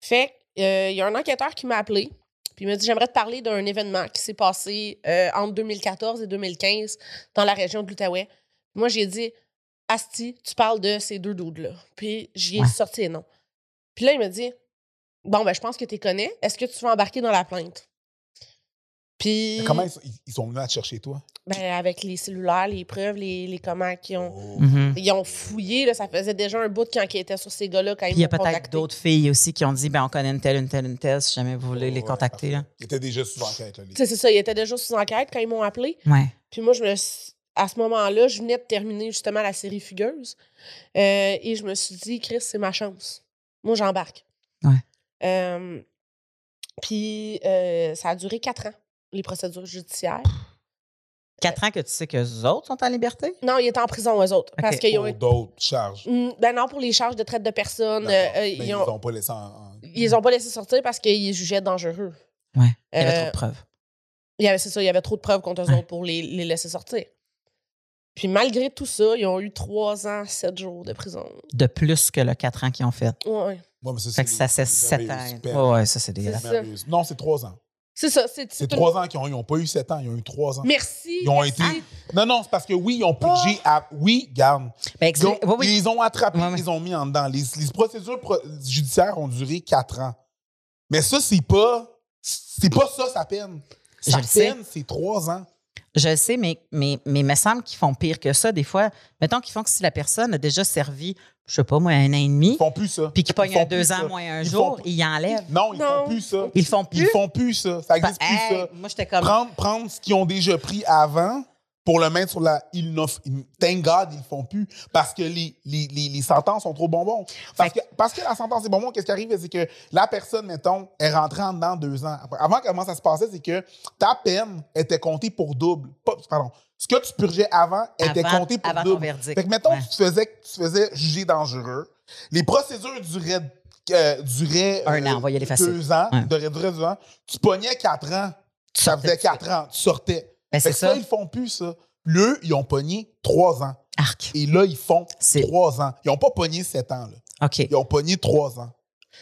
Fait euh, il y a un enquêteur qui m'a appelé, puis il m'a dit J'aimerais te parler d'un événement qui s'est passé euh, entre 2014 et 2015 dans la région de l'Outaouais. Moi, j'ai dit Asti, tu parles de ces deux doudes-là. Puis j'y ai Ouais. sorti les noms. Puis là, il m'a dit Bon, ben, je pense que tu connais. Est-ce que tu veux embarquer dans la plainte? Puis, Mais Comment ils sont, ils- ils sont venus à te chercher, toi? ben, avec les cellulaires, les preuves, les, les comment qu'ils ont. Oh. Mhm. Ils ont fouillé, là, ça faisait déjà un bout de quand ils étaient sur ces gars-là quand Puis il y a peut-être d'autres filles aussi qui ont dit ben on connaît une telle, une telle, une telle, si jamais vous voulez les Ouais, contacter. Là. Ils étaient déjà sous enquête, là. les- C'est ça, ils étaient déjà sous enquête quand ils m'ont appelé. Ouais. Puis moi, je me suis- à ce moment-là, je venais de terminer justement la série Fugueuse. Euh, et je me suis dit, Chris, c'est ma chance. Moi, j'embarque. Ouais. Euh, puis euh, ça a duré quatre ans, les procédures judiciaires. Quatre ans que tu sais que les autres sont en liberté? Non, ils étaient en prison, eux autres. Parce Ok. qu'ils ont d'autres charges. Ben non, pour les charges de traite de personnes. Euh, euh, Mais ils, ils ont, n'ont pas laissé en. en- ils les ont pas laissé sortir parce qu'ils les jugeaient dangereux. Ouais. Il y avait Euh, trop de preuves. Il y avait, c'est ça, il y avait trop de preuves contre eux Ouais. autres pour les, les laisser sortir. Puis malgré tout ça, ils ont eu trois ans, sept jours de prison. De plus que le quatre ans qu'ils ont fait. Ouais. Ouais, mais ça, Fait que des- ça fait des sept ans. Ouais, ça, c'est C'est dégueulasse. Non, c'est trois ans. C'est ça. C'est, une- trois ans qu'ils ont eu. Ils n'ont pas eu sept ans, ils ont eu trois ans. Merci. Ils ont merci. été. Non, non, c'est parce que oui, ils ont purgé. à- Oui, garde. Ben, Ils, ont- oui, oui. ils les ont ouais. ils les ont mis en dedans. Les, les procédures pro- judiciaires ont duré quatre ans. Mais ça, c'est pas. C'est pas ça, sa peine. Je Sa le sais. peine, c'est trois ans. Je le sais, mais, mais, mais il me semble qu'ils font pire que ça. Des fois, mettons qu'ils font que si la personne a déjà servi, je sais pas moi, un an et demi, Ils font plus ça. puis qu'ils Ils pognent plus deux ça. ans moins un Ils jour, font- ils y enlèvent. Non, ils Non. font plus ça. Ils font plus. Ils font plus ça. Ça Ben, existe plus hey, ça. Moi, j'étais comme. Prendre, prendre ce qu'ils ont déjà pris avant pour le mettre sur la. Ils n'offrent- ils- thank God, ils le font plus. Parce que les, les, les, les sentences sont trop bonbons. Parce que, parce que la sentence est bonbon, qu'est-ce qui arrive? C'est que la personne, mettons, est rentrée en dedans deux ans. Avant, comment ça se passait? C'est que ta peine était comptée pour double. Pardon. Ce que tu purgeais avant était Avant- compté pour avant ton double. verdict. Fait que, mettons, Ouais. tu, te faisais, tu te faisais juger dangereux. Les procédures duraient, euh, duraient Un an, facile. deux ans. Ouais. Duraient, duraient deux ans. Tu pognais quatre ans. Tu Ça faisait quatre ans. Tu sortais. Ben, Fait c'est que ça, ça. ils font plus ça. Eux, ils ont pogné trois ans. Arc. Et là, ils font trois ans. Ils n'ont pas pogné sept ans. Là. OK. Ils ont pogné trois ans.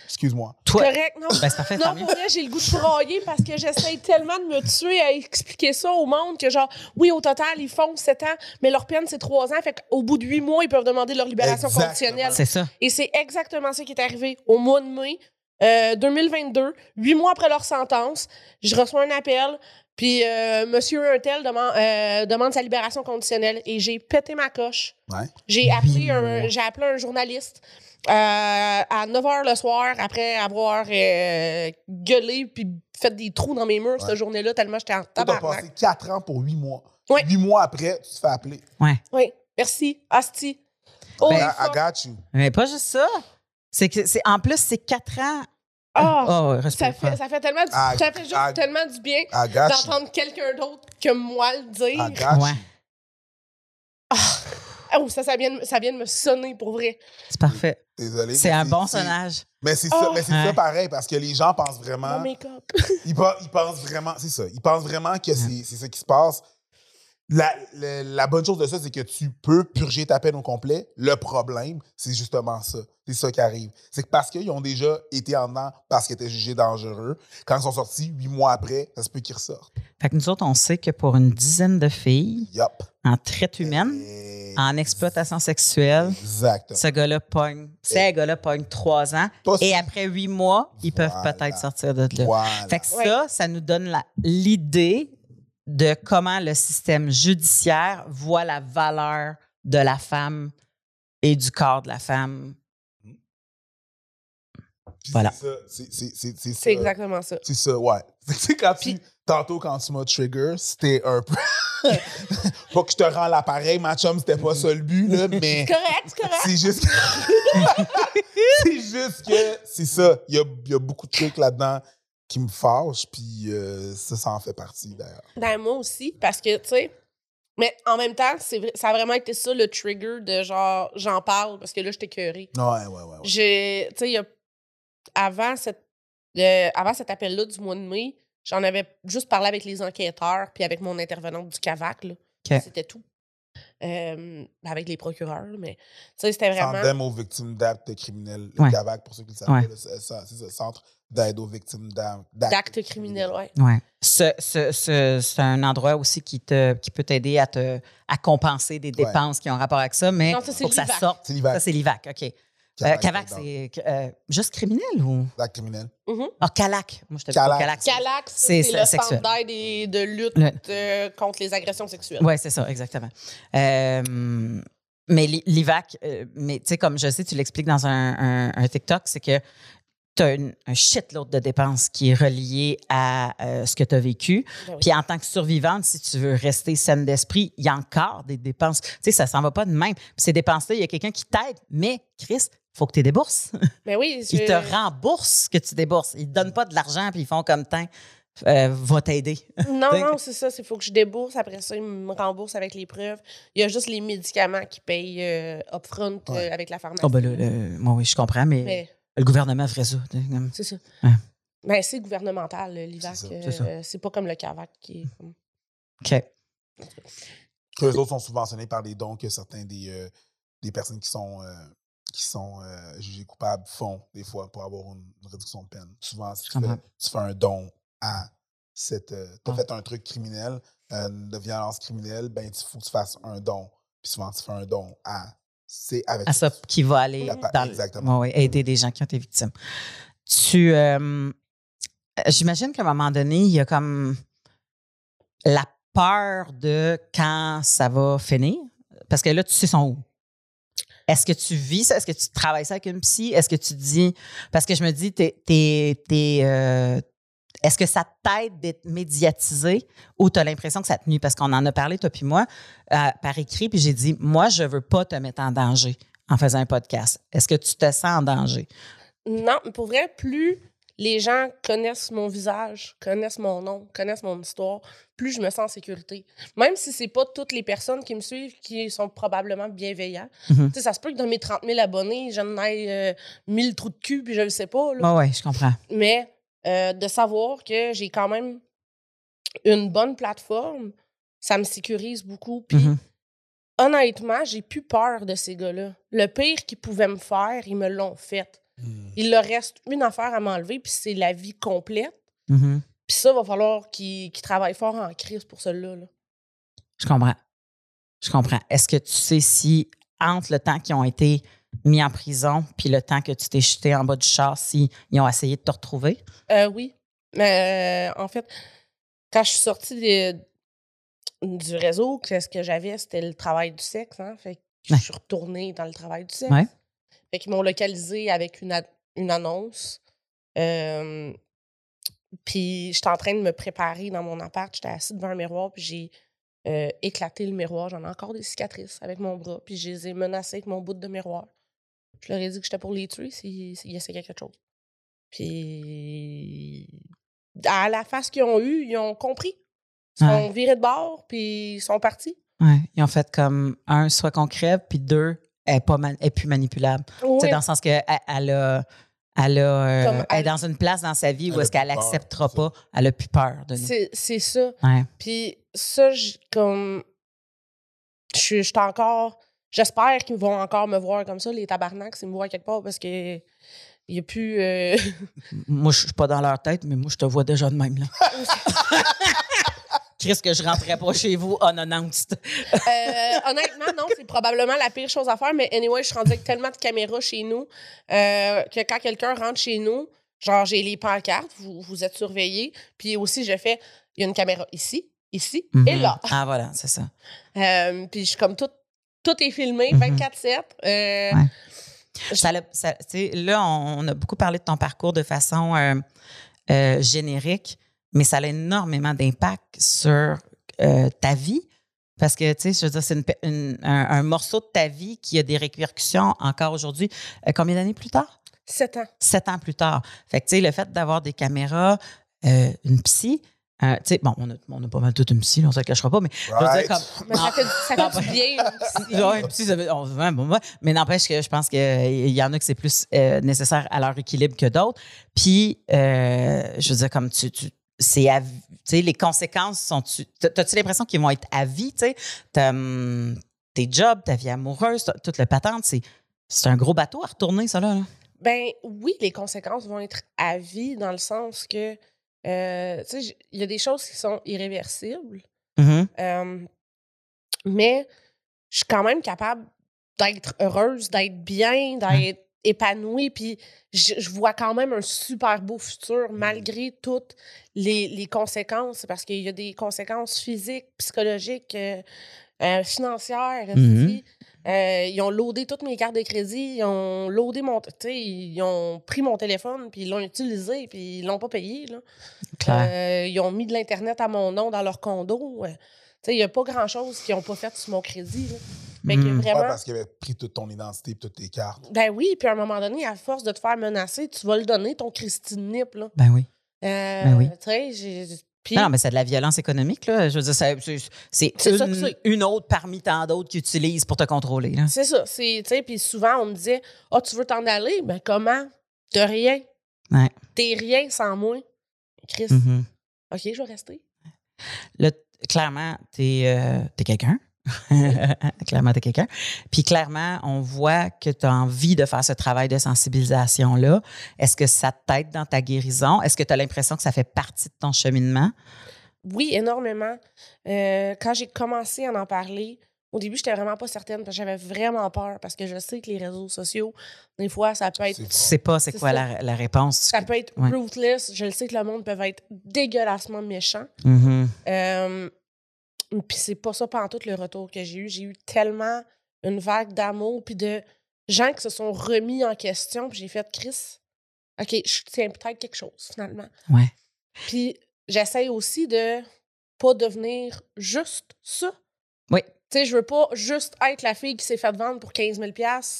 Excuse-moi. Toi, Correct, non? ben, parfait, Non, pour vrai, j'ai le goût de brailler parce que j'essaye tellement de me tuer à expliquer ça au monde que, genre, oui, au total, ils font 7 ans, mais leur peine, c'est 3 ans. Fait qu'au bout de 8 mois, ils peuvent demander leur libération Exactement. conditionnelle. C'est ça. Et c'est exactement ça qui est arrivé au mois de mai euh, 2022, huit mois après leur sentence. Je reçois un appel, puis euh, Monsieur Untel demande, euh, demande sa libération conditionnelle et j'ai pété ma coche. Ouais. J'ai appelé, un, mois. j'ai appelé un journaliste Euh, à 9 h le soir, après avoir euh, gueulé puis fait des trous dans mes murs Ouais. cette journée-là, tellement j'étais en tabarnak. passé 4 ans pour 8 mois. Ouais. 8 mois après, tu te fais appeler. Oui, merci. Asti. Oh, I, got you. Mais pas juste ça. C'est que c'est en plus c'est quatre ans. Ah, Oh, ça, fait, ça fait tellement du, Ah, ça fait juste ah, tellement du bien d'entendre quelqu'un d'autre que moi le dire. Ouais. Oh, ça, ça vient, de- ça vient de me sonner pour vrai. C'est parfait. Désolé. C'est un bon sonnage. Mais c'est ça, Oh. mais c'est Ouais. ça pareil, parce que les gens pensent vraiment. Mon make-up. Ils, ils pensent vraiment, c'est ça, ils pensent vraiment que c'est c'est ça qui se passe. La, la- la bonne chose de ça, c'est que tu peux purger ta peine au complet. Le problème, c'est justement ça. C'est ça qui arrive. C'est que parce qu'ils ont déjà été en dedans parce qu'ils étaient jugés dangereux, quand ils sont sortis, huit mois après, ça se peut qu'ils ressortent. Fait que nous autres, on sait que pour une dizaine de filles en traite humaine, Et- en exploitation sexuelle, Exactement. ce gars-là pogne, ces gars-là pognent trois ans. Pas Et si- après huit mois, ils peuvent peut-être sortir de là. Voilà. Fait que Ouais. ça, ça nous donne l'idée de comment le système judiciaire voit la valeur de la femme et du corps de la femme. Puis voilà. C'est ça, c'est- c'est- c'est- c'est ça. C'est exactement ça. C'est ça, ouais. Sais, quand tu. Puis- Tantôt, quand tu m'as trigger, c'était un peu. pas que je te rends l'appareil, ma chum, c'était pas ça le but, là, mais. C'est correct, c'est correct. C'est juste que. c'est juste que. C'est ça. Il y a, il y a beaucoup de trucs là-dedans qui me fâchent, puis euh, ça, ça en fait partie, d'ailleurs. Ben, moi aussi, parce que, tu sais, mais en même temps, c'est vrai, ça a vraiment été ça le trigger de genre, j'en parle parce que là, j'étais curée. Ouais, ouais, ouais. ouais. J'ai, tu sais, il y a- avant, cette, euh, avant cet appel-là du mois de mai, j'en avais juste parlé avec les enquêteurs puis avec mon intervenante du CAVAC, là. OK. C'était tout. Euh, avec les procureurs, là, mais, tu sais, c'était vraiment. D'aide aux victimes d'actes criminels. Le Ouais. CAVAC, pour ceux qui le savent Ouais. c'est ça, Centre d'aide aux victimes d'a- D'actes criminels, ouais. Ouais. Ce- ce- ce- c'est un endroit aussi qui, te, qui peut t'aider à, te, à compenser des Ouais. dépenses qui ont rapport avec ça, mais Non, ça, c'est faut que ça l'IVAC. sorte. Ça, c'est l'IVAC, OK. Euh, Cavac, c'est euh, juste criminel ou? D'actes criminels. Ah, Calac. Moi, je te dis Calac. Calac. CALAC, C'est c'est le sexuel. centre d'aide et de lutte Le- euh, contre les agressions sexuelles. Oui, c'est ça, exactement. Euh, mais l'I- l'IVAC, euh, mais tu sais, comme je sais, tu l'expliques dans un, un- un TikTok, c'est que tu as un shitload de dépenses qui est relié à euh, ce que tu as vécu. Ben oui. Puis en tant que survivante, si tu veux rester saine d'esprit, il y a encore des dépenses. Tu sais, ça s'en va pas de même. Puis ces dépenses-là, il y a quelqu'un qui t'aide, mais Chris, faut que tu les débourses. Mais oui, Ils je- te remboursent ce que tu débourses. Ils te donnent pas de l'argent, puis ils font comme temps. Euh, va t'aider. Non, non, c'est ça. Il faut que je débourse. Après ça, ils me remboursent avec les preuves. Il y a juste les médicaments qui payent euh, upfront Ouais. avec la pharmacie. Oh, ben là, le- moi, oui, je comprends, mais, Mais le gouvernement ferait ça. c'est ça. Ouais. Ben, c'est gouvernemental, l'IVAC. C'est euh, pas comme le CAVAC qui est. comme- OK. que les autres sont subventionnés par les dons que certains des, euh, des personnes qui sont, euh, qui sont euh, jugées coupables font des fois pour avoir une, une réduction de peine. Souvent, si tu fais, comprends. tu fais un don à cette. tu as Ah. fait un truc criminel, euh, de violence criminelle, ben il faut que tu fasses un don. Puis souvent, tu fais un don à. C'est avec À ça qui va aller dans exactement. Ouais, aider des gens qui ont été victimes. Tu. euh, J'imagine qu'à un moment donné, il y a comme la peur de quand ça va finir. Parce que là, tu sais son où. Est-ce que tu vis ça? Est-ce que tu travailles ça avec une psy? Est-ce que tu dis. Parce que je me dis, t'es, t'es- t'es, euh, est-ce que ça t'aide d'être médiatisé ou tu as l'impression que ça te nuit? Parce qu'on en a parlé, toi puis moi, euh, par écrit, puis j'ai dit, moi, je veux pas te mettre en danger en faisant un podcast. Est-ce que tu te sens en danger? Non, pour vrai, plus les gens connaissent mon visage, connaissent mon nom, connaissent mon histoire, plus je me sens en sécurité. Même si c'est pas toutes les personnes qui me suivent qui sont probablement bienveillants. Tu sais, ça se peut que dans mes 30 000 abonnés, j'en ai euh, 1000 trous de cul, puis je le sais pas. là. Oui, ouais, je comprends. Mais euh, de savoir que j'ai quand même une bonne plateforme, ça me sécurise beaucoup. Puis Mhm. honnêtement, j'ai plus peur de ces gars-là. Le pire qu'ils pouvaient me faire, ils me l'ont fait. Hmm. Il leur reste une affaire à m'enlever, puis c'est la vie complète. Mhm. Puis ça, va falloir qu'ils qu'ils travaillent fort en crise pour cela. Là. Je comprends. Je comprends. Est-ce que tu sais si, entre le temps qu'ils ont été mis en prison puis le temps que tu t'es jeté en bas du char, si ils ont essayé de te retrouver? Euh, oui. Mais euh, en fait, quand je suis sortie du réseau, qu'est-ce que j'avais, c'était le travail du sexe. Hein? Fait que je Ouais. suis retournée dans le travail du sexe. Ouais. Fait qu'ils m'ont localisé avec une, annonce. Euh, puis j'étais en train de me préparer dans mon appart. J'étais assise devant un miroir, puis j'ai euh, éclaté le miroir. J'en ai encore des cicatrices avec mon bras. Puis je les ai menacés avec mon bout de miroir. Je leur ai dit que j'étais pour les tuer s'ils s'ils essayaient quelque chose. Puis à la face qu'ils ont eue, ils ont compris. Ils sont virés de bord, puis ils sont partis. Ouais. Ils ont fait comme un, soit qu'on crève, puis deux, elle n'est pas man- elle est plus manipulable. Oui. C'est dans le sens qu'elle elle a. Elle, a, euh, elle est dans une place dans sa vie Elle où est-ce qu'elle plus peur, acceptera c'est pas, elle a plus peur de nous. C'est c'est ça. Ouais. Puis ça, j- comme. Je suis je suis encore. J'espère qu'ils vont encore me voir comme ça, les tabarnaks, s'ils me voient quelque part, parce que. Il n'y a plus. euh, Moi, je suis pas dans leur tête, mais moi, je te vois déjà de même. là. Chris, que je rentrais pas chez vous unannounced. Euh, honnêtement, non, c'est probablement la pire chose à faire, mais anyway, je suis rendue avec tellement de caméras chez nous euh, que quand quelqu'un rentre chez nous, genre, j'ai les pancartes, vous, vous êtes surveillés, puis aussi, je fais, il y a une caméra ici, ici et Mhm. là. Ah, voilà, c'est ça. Euh, puis je suis comme tout, tout est filmé, Mhm. 24-7. Euh, Ouais. Ça l'a- ça- tu sais, là, on, on a beaucoup parlé de ton parcours de façon euh, euh, générique, mais ça a énormément d'impact sur euh, ta vie. Parce que, tu sais, je veux dire, c'est une pe- une- un, un morceau de ta vie qui a des répercussions encore aujourd'hui. Euh, combien d'années plus tard? 7 ans. Sept ans plus tard. Fait que, tu sais, le fait d'avoir des caméras, euh, une psy, euh, tu sais, bon, on a, on a pas mal toute une psy, là, on se le cachera pas, mais je veux dire, comme. Mais ça fait, ça Non, fait du bien. Ouais, ça on- bon, ouais. mais n'empêche que je pense qu'il y en a que c'est plus euh, nécessaire à leur équilibre que d'autres. Puis, euh, je veux dire, comme tu. tu c'est à les conséquences sont. tu T'as-tu l'impression qu'ils vont être à vie, tu sais? Hum, Tes jobs, ta vie amoureuse, toute le patente, c'est, c'est un gros bateau à retourner, ça, là. là. Ben oui, les conséquences vont être à vie dans le sens que, euh, tu sais, il y a des choses qui sont irréversibles, Mhm. euh, mais je suis quand même capable d'être heureuse, d'être bien, d'être épanouie, puis je, je vois quand même un super beau futur malgré toutes les, les conséquences, parce qu'il y a des conséquences physiques, psychologiques, euh, euh, financières. Mhm. aussi. Euh, ils ont loadé toutes mes cartes de crédit, ils ont loadé mon... Tu sais, ils ont pris mon téléphone, puis ils l'ont utilisé, puis ils l'ont pas payé, là. Euh, ils ont mis de l'Internet à mon nom dans leur condo. Euh, tu sais, il n'y a pas grand-chose qu'ils n'ont pas fait sur mon crédit, là. Fait que Mm. vraiment... Ouais, parce qu'il avait pris toute ton identité et toutes tes cartes. Ben oui, puis à un moment donné, à force de te faire menacer, tu vas le donner, ton Christine Nip, là. Ben oui. Euh, Ben oui. Puis, Non, mais c'est de la violence économique, là. Je veux dire, c'est, une, autre parmi tant d'autres qu'ils utilisent pour te contrôler, là. c'est ça. Puis souvent, on me disait, « Ah, tu veux t'en aller? Ben comment? De rien. Ouais. T'es rien sans moi. » Chris, Mhm. OK, je vais rester. Là, clairement, t'es euh, t'es quelqu'un. clairement, t'es quelqu'un. Puis clairement, on voit que tu as envie de faire ce travail de sensibilisation-là. Est-ce que ça t'aide dans ta guérison? Est-ce que tu as l'impression que ça fait partie de ton cheminement? Oui, énormément. Euh, quand j'ai commencé à en parler, au début, j'étais vraiment pas certaine parce que j'avais vraiment peur parce que je sais que les réseaux sociaux, des fois, ça peut être C'est Tu sais pas c'est quoi la, la réponse. ça peut être Ouais. ruthless. Je le sais que le monde peut être dégueulassement méchant. Mhm. Euh, puis c'est pas ça pendant tout le retour que j'ai eu. J'ai eu tellement une vague d'amour puis de gens qui se sont remis en question. Puis j'ai fait Chris, OK, je tiens peut-être quelque chose finalement. Ouais. Puis j'essaie aussi de pas devenir juste ça. Oui. Tu sais, je veux pas juste être la fille qui s'est fait vendre pour 15 000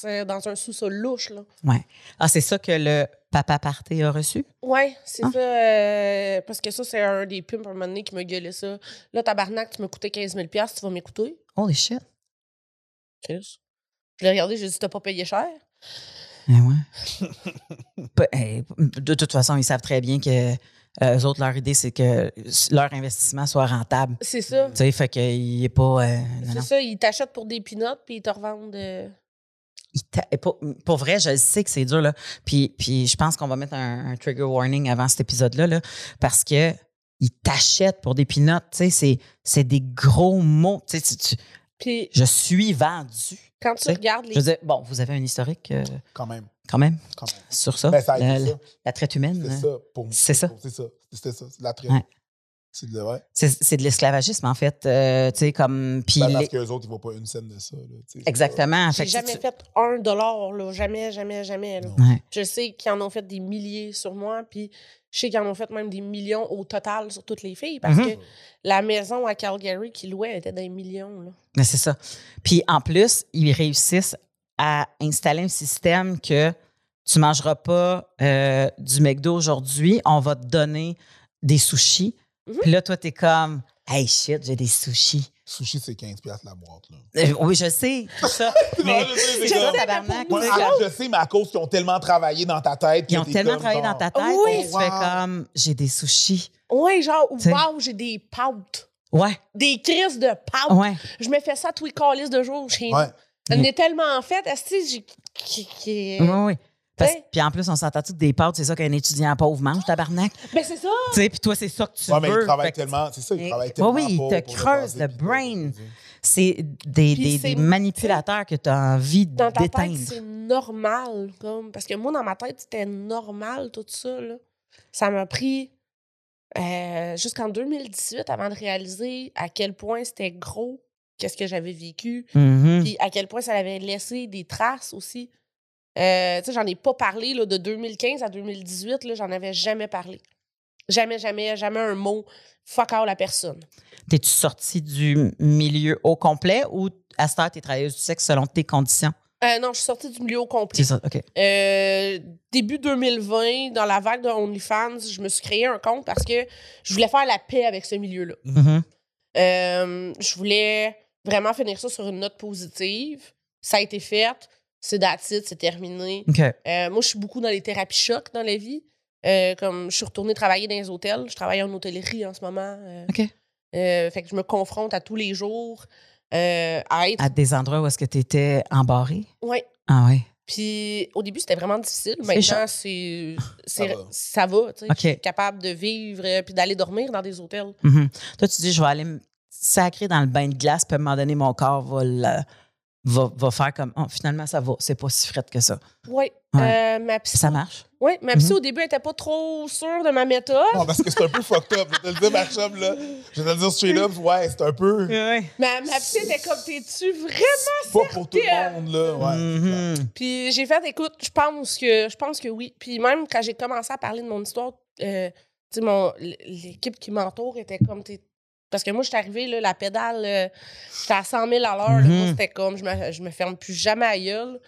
euh, dans un sous-sol louche, là. Ouais. Ah, c'est ça que le papa party a reçu? Ouais, c'est Ah. ça. euh, parce que ça, c'est un des pimps à un moment donné qui me gueulait ça. Là, tabarnak, tu m'as coûté 15 000 tu vas m'écouter. Holy shit. Chris. Je l'ai regardé, j'ai dit, t'as pas payé cher. Eh ouais. De toute façon, ils savent très bien que euh, eux autres, leur idée, c'est que leur investissement soit rentable. C'est ça. Tu sais, fait qu'il n'est pas. euh, C'est ça, ils t'achètent pour des peanuts puis ils te revendent. euh, Il pour, pour vrai, je sais que c'est dur, là. Puis, puis je pense qu'on va mettre un, un trigger warning avant cet épisode-là, là, parce que ils t'achètent pour des peanuts. Tu sais, c'est, c'est des gros mots. Tu sais, tu- tu- Puis je suis vendu. quand tu Tu sais, regardes les. Je veux dire, bon, vous avez un historique euh, Quand même. Quand même Quand même. sur ça. Ben, ça la, ça. la- la traite humaine. C'est hein. ça. Pour C'est ça. C'est ça. C'était ça. C'est la traite. Ouais. C'est de. C'est c'est l'esclavagisme, en fait. Euh, tu sais, comme. Puis Ben, les- parce qu'eux autres, ils voient pas une scène de ça. là. Exactement. J'ai jamais tu- fait un dollar, là. Jamais, jamais, jamais. là. Non. Ouais. Je sais qu'ils en ont fait des milliers sur moi, puis je sais qu'ils en ont fait même des millions au total sur toutes les filles, parce Mhm. que la maison à Calgary qu'ils louaient était des millions. Là. Mais c'est ça. Puis en plus, ils réussissent à installer un système que tu mangeras pas euh, du McDo aujourd'hui, on va te donner des sushis. Mhm. Puis là, toi, t'es comme, hey shit, j'ai des sushis. Sushi, c'est 15$ piastres la boîte. Là. Euh, oui, je sais, tout ça. mais Non, je sais, ça. Moi, tu Ouais, je mais à cause qu'ils ont tellement travaillé dans ta tête. Ils ont tellement comme travaillé dans ta tête Oui. que tu fais comme, j'ai des sushis. Ouais, genre, wow, j'ai des pâtes. Ouais, Des crises de pâtes. ouais. Je me fais ça tous les calices de jours chez nous. On est tellement en fait, est-ce que j'ai. Oui, oui. Puis en plus, on s'entend tous des pâtes, c'est ça qu'un étudiant pauvre mange, tabarnak? Ben, c'est ça. Tu sais, puis toi, c'est ça que tu Ouais, mais veux. travaillent Fait que tellement. C'est ça, ils Oui, travaillent tellement. oui, ils fort te baser, le brain. C'est des, des, des manipulateurs que tu as envie Dans ta tête, d'éteindre. c'est normal. Comme, parce que moi, dans ma tête, c'était normal, tout ça. Là. Ça m'a pris euh, jusqu'en 2018 avant de réaliser à quel point c'était gros, qu'est-ce que j'avais vécu, Mhm. puis à quel point ça avait laissé des traces aussi. Euh, tu sais, j'en ai pas parlé là, de 2015 à 2018, là, j'en avais jamais parlé. Jamais, jamais, jamais un mot. Fuck all la personne. T'es-tu sorti du milieu au complet ou à cette heure, t'es travailleuse du sexe selon tes conditions? Euh, non, je suis sortie du milieu au complet. C'est ça, OK. Euh, début 2020, dans la vague de OnlyFans, je me suis créé un compte parce que je voulais faire la paix avec ce milieu-là. Mhm. Euh, je voulais vraiment finir ça sur une note positive. Ça a été fait. C'est it, c'est terminé. OK. Euh, moi, je suis beaucoup dans les thérapies chocs dans la vie. Euh, comme je suis retournée travailler dans les hôtels. Je travaille en hôtellerie en ce moment. Euh, OK. euh, fait que je me confronte à tous les jours euh, à être. À des endroits où est-ce que tu étais embarré? Ouais. Ah oui. Puis au début, c'était vraiment difficile. Maintenant, c'est Ça va. ça va. Je suis capable de vivre puis d'aller dormir dans des hôtels. Mhm. Toi, tu dis, je vais aller me sacrer dans le bain de glace, puis à un moment donné, mon corps va, le- va, va faire comme, oh, finalement, ça va. C'est pas si frette que ça. Oui. Ouais. Euh, ma psy, Ça marche? ouais, ma psy, Mhm. au début, elle était pas trop sûre de ma méthode. Non, parce que c'est un peu fucked up. Je vais te le dire, ma chum, là. Je vais te le dire straight up. Ouais, c'est un peu. Oui. Ma, ma psy était comme, t'es-tu vraiment? Pas pour tout le monde, là. Ouais. Mhm. Puis j'ai fait, écoute, je pense que je pense que oui. Puis même quand j'ai commencé à parler de mon histoire, euh, tu sais, mon l'équipe qui m'entoure était comme, t'es- parce que moi, je suis arrivée, là, la pédale, euh, j'étais à 100 000 à l'heure. Mhm. Moi, c'était comme, je me, je me ferme plus jamais à gueule.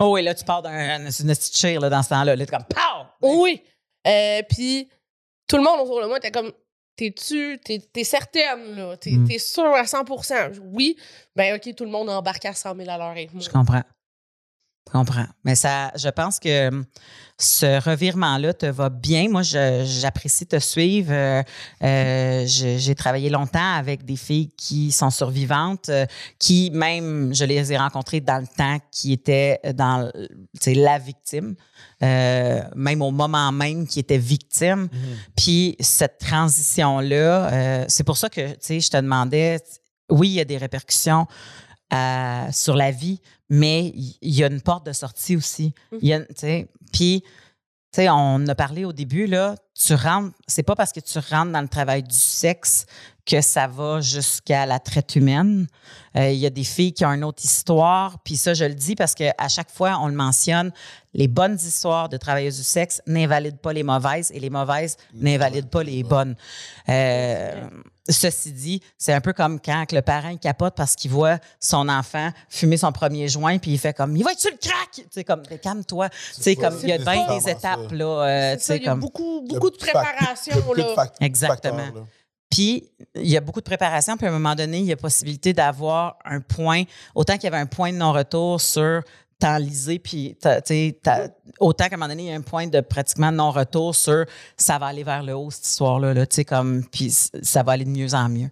Oh oui, là, tu pars d'un d'une petite chair là, dans ce temps-là. Là, t'es comme, pow! Oui. Euh, puis tout le monde autour de moi était comme T'es-tu, t'es, certaine, là? T'es, Mm. t'es sûre à 100% Oui. Ben, OK, tout le monde embarque à 100 000 à l'heure avec moi. Je comprends. Je comprends. Mais ça, je pense que hum, ce revirement-là te va bien. Moi, je- j'apprécie te suivre. Euh, euh, J'ai travaillé longtemps avec des filles qui sont survivantes, euh, qui même, je les ai rencontrées dans le temps, qui étaient dans la victime, euh, même au moment même qui étaient victimes. Mhm. Puis cette transition-là, euh, c'est pour ça que, je te demandais, oui, il y a des répercussions euh, sur la vie, mais il y a une porte de sortie aussi. Sais, puis, tu sais, on a parlé au début, là, tu rentres, c'est pas parce que tu rentres dans le travail du sexe que ça va jusqu'à la traite humaine. Euh, Il y a des filles qui ont une autre histoire, puis ça, je le dis parce qu'à chaque fois, on le mentionne, les bonnes histoires de travailleuses du sexe n'invalident pas les mauvaises et les mauvaises n'invalident pas les bonnes. Euh, ceci dit, c'est un peu comme quand le parent il capote parce qu'il voit son enfant fumer son premier joint puis il fait comme il va être sur le crack, tu sais comme Mais calme-toi, tu sais comme il y a bien des étapes ça. là, euh, C'est tu ça, sais il y a comme beaucoup, Il y a beaucoup de préparation. de là. fac- Exactement. facteurs, là. Puis, il y a beaucoup de préparation. Puis, à un moment donné, il y a possibilité d'avoir un point, autant qu'il y avait un point de non-retour sur t'enliser, puis autant qu'à un moment donné, il y a un point de pratiquement non-retour sur ça va aller vers le haut, cette histoire-là, là, tu sais, comme, puis ça va aller de mieux en mieux.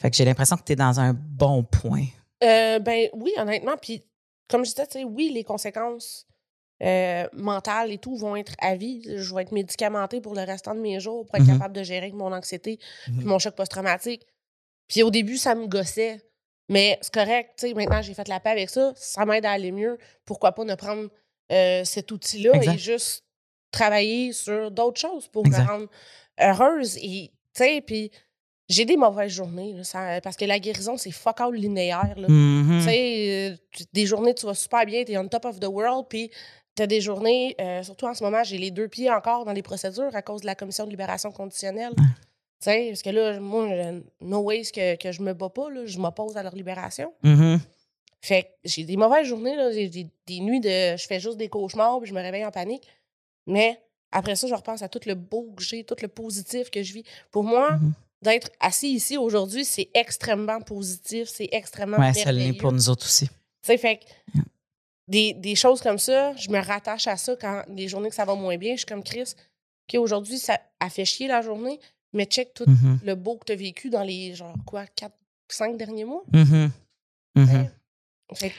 Fait que j'ai l'impression que tu es dans un bon point. Euh, ben oui, honnêtement. Puis, comme je disais, tu sais, oui, les conséquences euh, mentales et tout vont être à vie. Je vais être médicamentée pour le restant de mes jours pour être Mhm. capable de gérer avec mon anxiété puis Mhm. mon choc post-traumatique. Puis au début, ça me gossait. Mais c'est correct, tu sais, maintenant j'ai fait la paix avec ça, ça m'aide à aller mieux. Pourquoi pas ne prendre euh, cet outil-là et juste travailler sur d'autres choses pour Exact. me rendre heureuse. Et Tu sais, puis j'ai des mauvaises journées, là, ça- parce que la guérison, c'est fuck all linéaire. Là. Mhm. Tu sais, euh, des journées, tu vas super bien, tu es on top of the world, puis tu as des journées, euh, surtout en ce moment, j'ai les deux pieds encore dans les procédures à cause de la commission de libération conditionnelle. Tu sais, parce que là, moi, je- no ways que, que je me bats pas, là, je m'oppose à leur libération. Mhm. Fait que j'ai des mauvaises journées, là, des, des nuits de. Je fais juste des cauchemars, puis je me réveille en panique. Mais après ça, je repense à tout le beau que j'ai, tout le positif que je vis. Pour moi, Mhm. d'être assis ici aujourd'hui, c'est extrêmement positif, c'est extrêmement Ouais, ça l'est pour nous autres aussi. Tu sais, fait que des, des choses comme ça, je me rattache à ça quand les journées que ça va moins bien. Je suis comme Chris, OK, aujourd'hui, ça a fait chier la journée, mais check tout Mhm. le beau que tu as vécu dans les, genre, quoi, 4, 5 derniers mois. Mhm. Mhm. Ouais. Fait que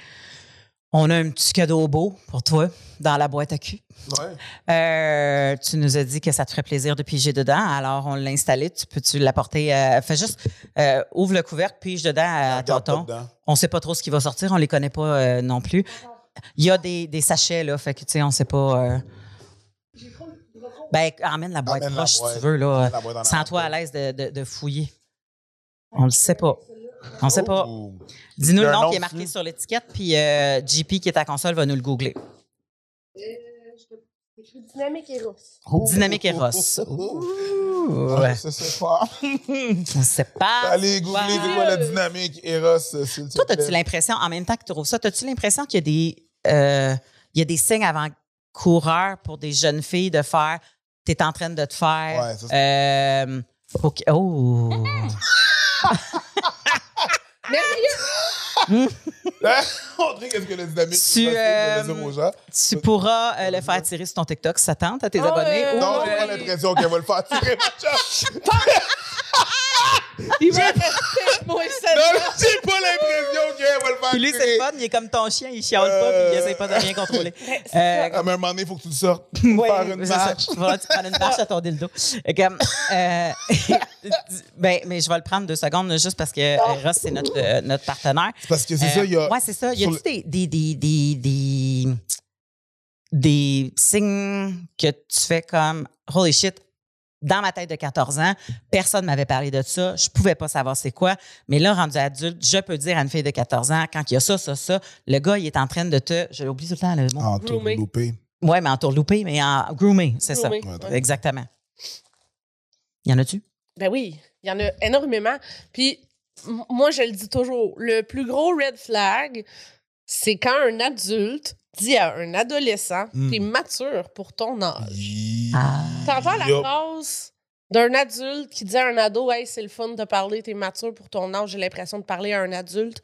On a un petit cadeau beau pour toi dans la boîte à cul. Ouais. Euh, tu nous as dit que ça te ferait plaisir de piger dedans, alors on l'a installé. Tu peux-tu l'apporter? euh, fais juste, euh, ouvre le couvercle, pige dedans à tonton. dedans. On sait pas trop ce qui va sortir, on les connaît pas euh, non plus. Il y a des, des sachets, là, fait que, tu sais, on sait pas... euh, Ben, emmène la boîte la proche, si tu veux, là. Sens-toi à l'aise de, de- de fouiller. On le sait pas. On sait pas. Oh. Dis-nous le nom qui est marqué sur l'étiquette, puis euh, JP qui est à console va nous le googler. Dynamique Eros. Oh. Dynamique Eros. Oh. Ouais. Ça, c'est fort. On sait pas. Allez, googlez Ouais. c'est quoi la dynamique Eros, s'il te Toi, as-tu l'impression, en même temps que tu trouves ça, as-tu l'impression qu'il y a des, euh, il y a des signes avant-coureurs pour des jeunes filles de faire, tu es en train de te faire. Ouais, ça, c'est- euh, ok- oh. Merveilleux! André, qu'est-ce que la dynamique Tu, euh, dire aux gens? tu pourras euh, le faire tirer sur ton TikTok si ça tente à tes Oh, abonnés. euh, ou, Non, j'ai pas l'impression qu'elle va le faire tirer. Il va rester moi seul. Non, j'ai pas l'impression qu'elle va le faire Puis lui, c'est le fun, il est comme ton chien, il chiale pas, puis il essaie pas de rien contrôler. Euh, à un moment donné, il faut que tu le sortes. Ouais, faire une ça. marche. Tu prends une marche à ton dildo. Et comme, euh, ben, mais je vais le prendre deux secondes, juste parce que euh, Ross, c'est notre, euh, notre partenaire. C'est parce que c'est Euh, ça, il y a. Ouais, c'est ça. Y sur a-tu des, des, des, des, des, des signes que tu fais comme, holy shit, dans ma tête de 14 ans, personne ne m'avait parlé de ça. Je pouvais pas savoir c'est quoi. Mais là, rendu adulte, je peux dire à une fille de 14 ans, quand il y a ça, ça, ça, le gars, il est en train de te. Je l'oublie tout le temps, le mot. En Groomé. loupé. Ouais, mais en tourloupé, mais en groomé, c'est ça. Ouais. Exactement. Y en a-tu? Ben oui, il y en a énormément. Puis moi, je le dis toujours, le plus gros red flag, c'est quand un adulte dit à un adolescent, Mm. t'es mature pour ton âge. Ah. T'entends la Yup. phrase d'un adulte qui dit à un ado, hey, c'est le fun de parler, t'es mature pour ton âge, j'ai l'impression de parler à un adulte.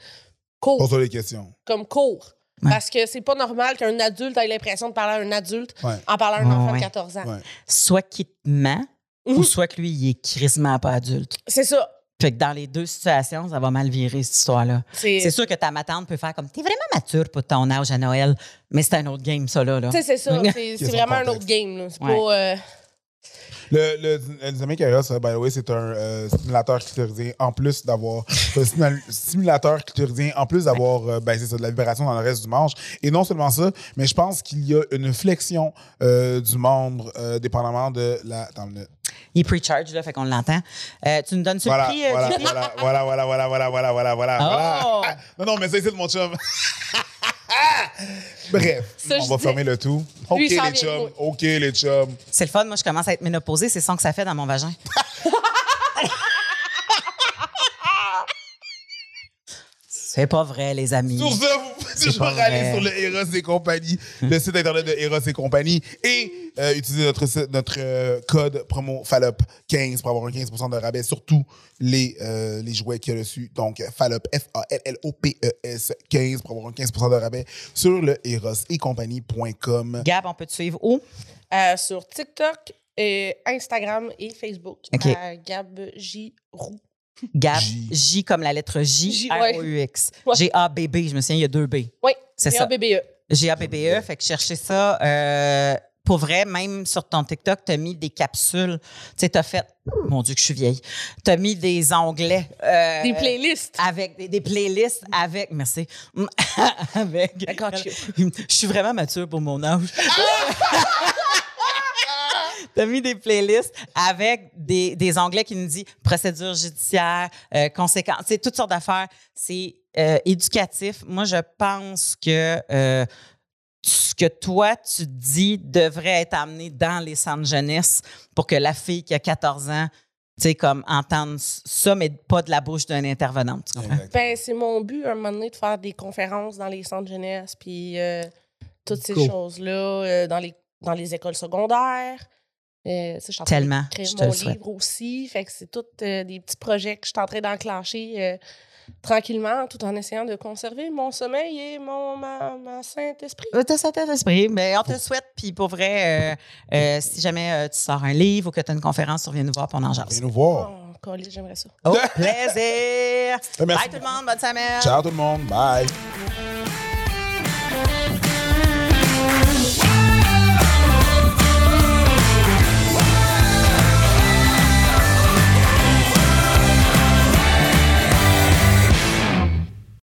Cours, Pose-toi les questions. comme cours. Ouais. Parce que c'est pas normal qu'un adulte ait l'impression de parler à un adulte Ouais. en parlant à un enfant ouais. de 14 ans. Ouais. Soit qu'il te ment, Mhm. ou soit que lui, il est crissement pas adulte. C'est ça. Fait que dans les deux situations, ça va mal virer, cette histoire-là. C'est sûr que ta matante peut faire comme T'es vraiment mature pour ton âge à Noël, mais c'est un autre game, ça, là. là. Tu sais, c'est ça. C'est- vraiment un autre game. là. C'est Ouais. pas. euh, Le, le, le Dynamic euh, by the way, c'est un euh, stimulateur clitoridien en plus d'avoir. un stimulateur clitoridien en plus d'avoir euh, ben, c'est ça, de la vibration dans le reste du manche. Et non seulement ça, mais je pense qu'il y a une flexion euh, du membre euh, dépendamment de la. Attends, le- Il pre-charge, là, fait qu'on l'entend. Euh, tu nous donnes ce voilà, prix, voilà, voilà, voilà, voilà, voilà, voilà, voilà, voilà, voilà, Oh! voilà. Non, non, mais ça, c'est de mon chum. Bref, Ça, on je va dis- fermer le tout. OK, Lui, il s'en les vient chums. OK, les chums. C'est le fun, moi, je commence à être ménopausée, c'est ça que ça fait dans mon vagin. c'est pas vrai, les amis. Sur ça, vous pouvez toujours aller sur le Eros et compagnie, le site internet de Eros et compagnie, et euh, utiliser notre, notre euh, code promo FALOP15 pour avoir un 15% de rabais sur tous les, euh, les jouets qu'il y a dessus. Donc, FALOP, F-A-L-L-O-P-E-S 15 pour avoir un 15% de rabais sur le Eros et compagnie.com. Gab, on peut te suivre où? euh, sur TikTok, et Instagram et Facebook. À Gab J. Roux. Gab, J. J, comme la lettre J, J, ouais. R-O-U-X. Ouais. G-A-B-B, je me souviens, il y a deux B. Oui, C'est ça. BBE. G-A-B-B-E, fait que cherchez ça. euh, pour vrai, même sur ton TikTok, tu as mis des capsules. Tu sais, tu as fait. Mon Dieu, que je suis vieille. Tu as mis des onglets. euh, Des playlists. Avec des, des playlists avec. Merci. avec. I got you. Je suis vraiment mature pour mon âge. t'as mis des playlists avec des, des onglets qui nous disent procédure judiciaire, euh, conséquences, c'est toutes sortes d'affaires. C'est euh, éducatif. Moi, je pense que euh, ce que toi, tu dis devrait être amené dans les centres jeunesse pour que la fille qui a 14 ans, tu sais, comme entende ça, mais pas de la bouche tu comprends? Exact. Ben, c'est mon but, un moment donné, de faire des conférences dans les centres jeunesse, puis euh, toutes ces Cool. choses-là, euh, dans, les, dans les écoles secondaires. Euh, sais, je suis en train Tellement. d'écrire Je te mon souhaite. livre aussi. Fait que c'est tous euh, des petits projets que je suis en train d'enclencher euh, tranquillement, tout en essayant de conserver mon sommeil et mon ma, ma Saint-Esprit. Euh, T'as ça, t'as l'esprit. Mais on te le souhaite. Puis pour vrai, euh, euh, si jamais euh, tu sors un livre ou que tu as une conférence, tu reviens nous voir pour on en Viens nous voir. Oh, j'aimerais ça. Au plaisir! Merci. Bye tout le monde, bonne semaine! Ciao tout le monde. Bye.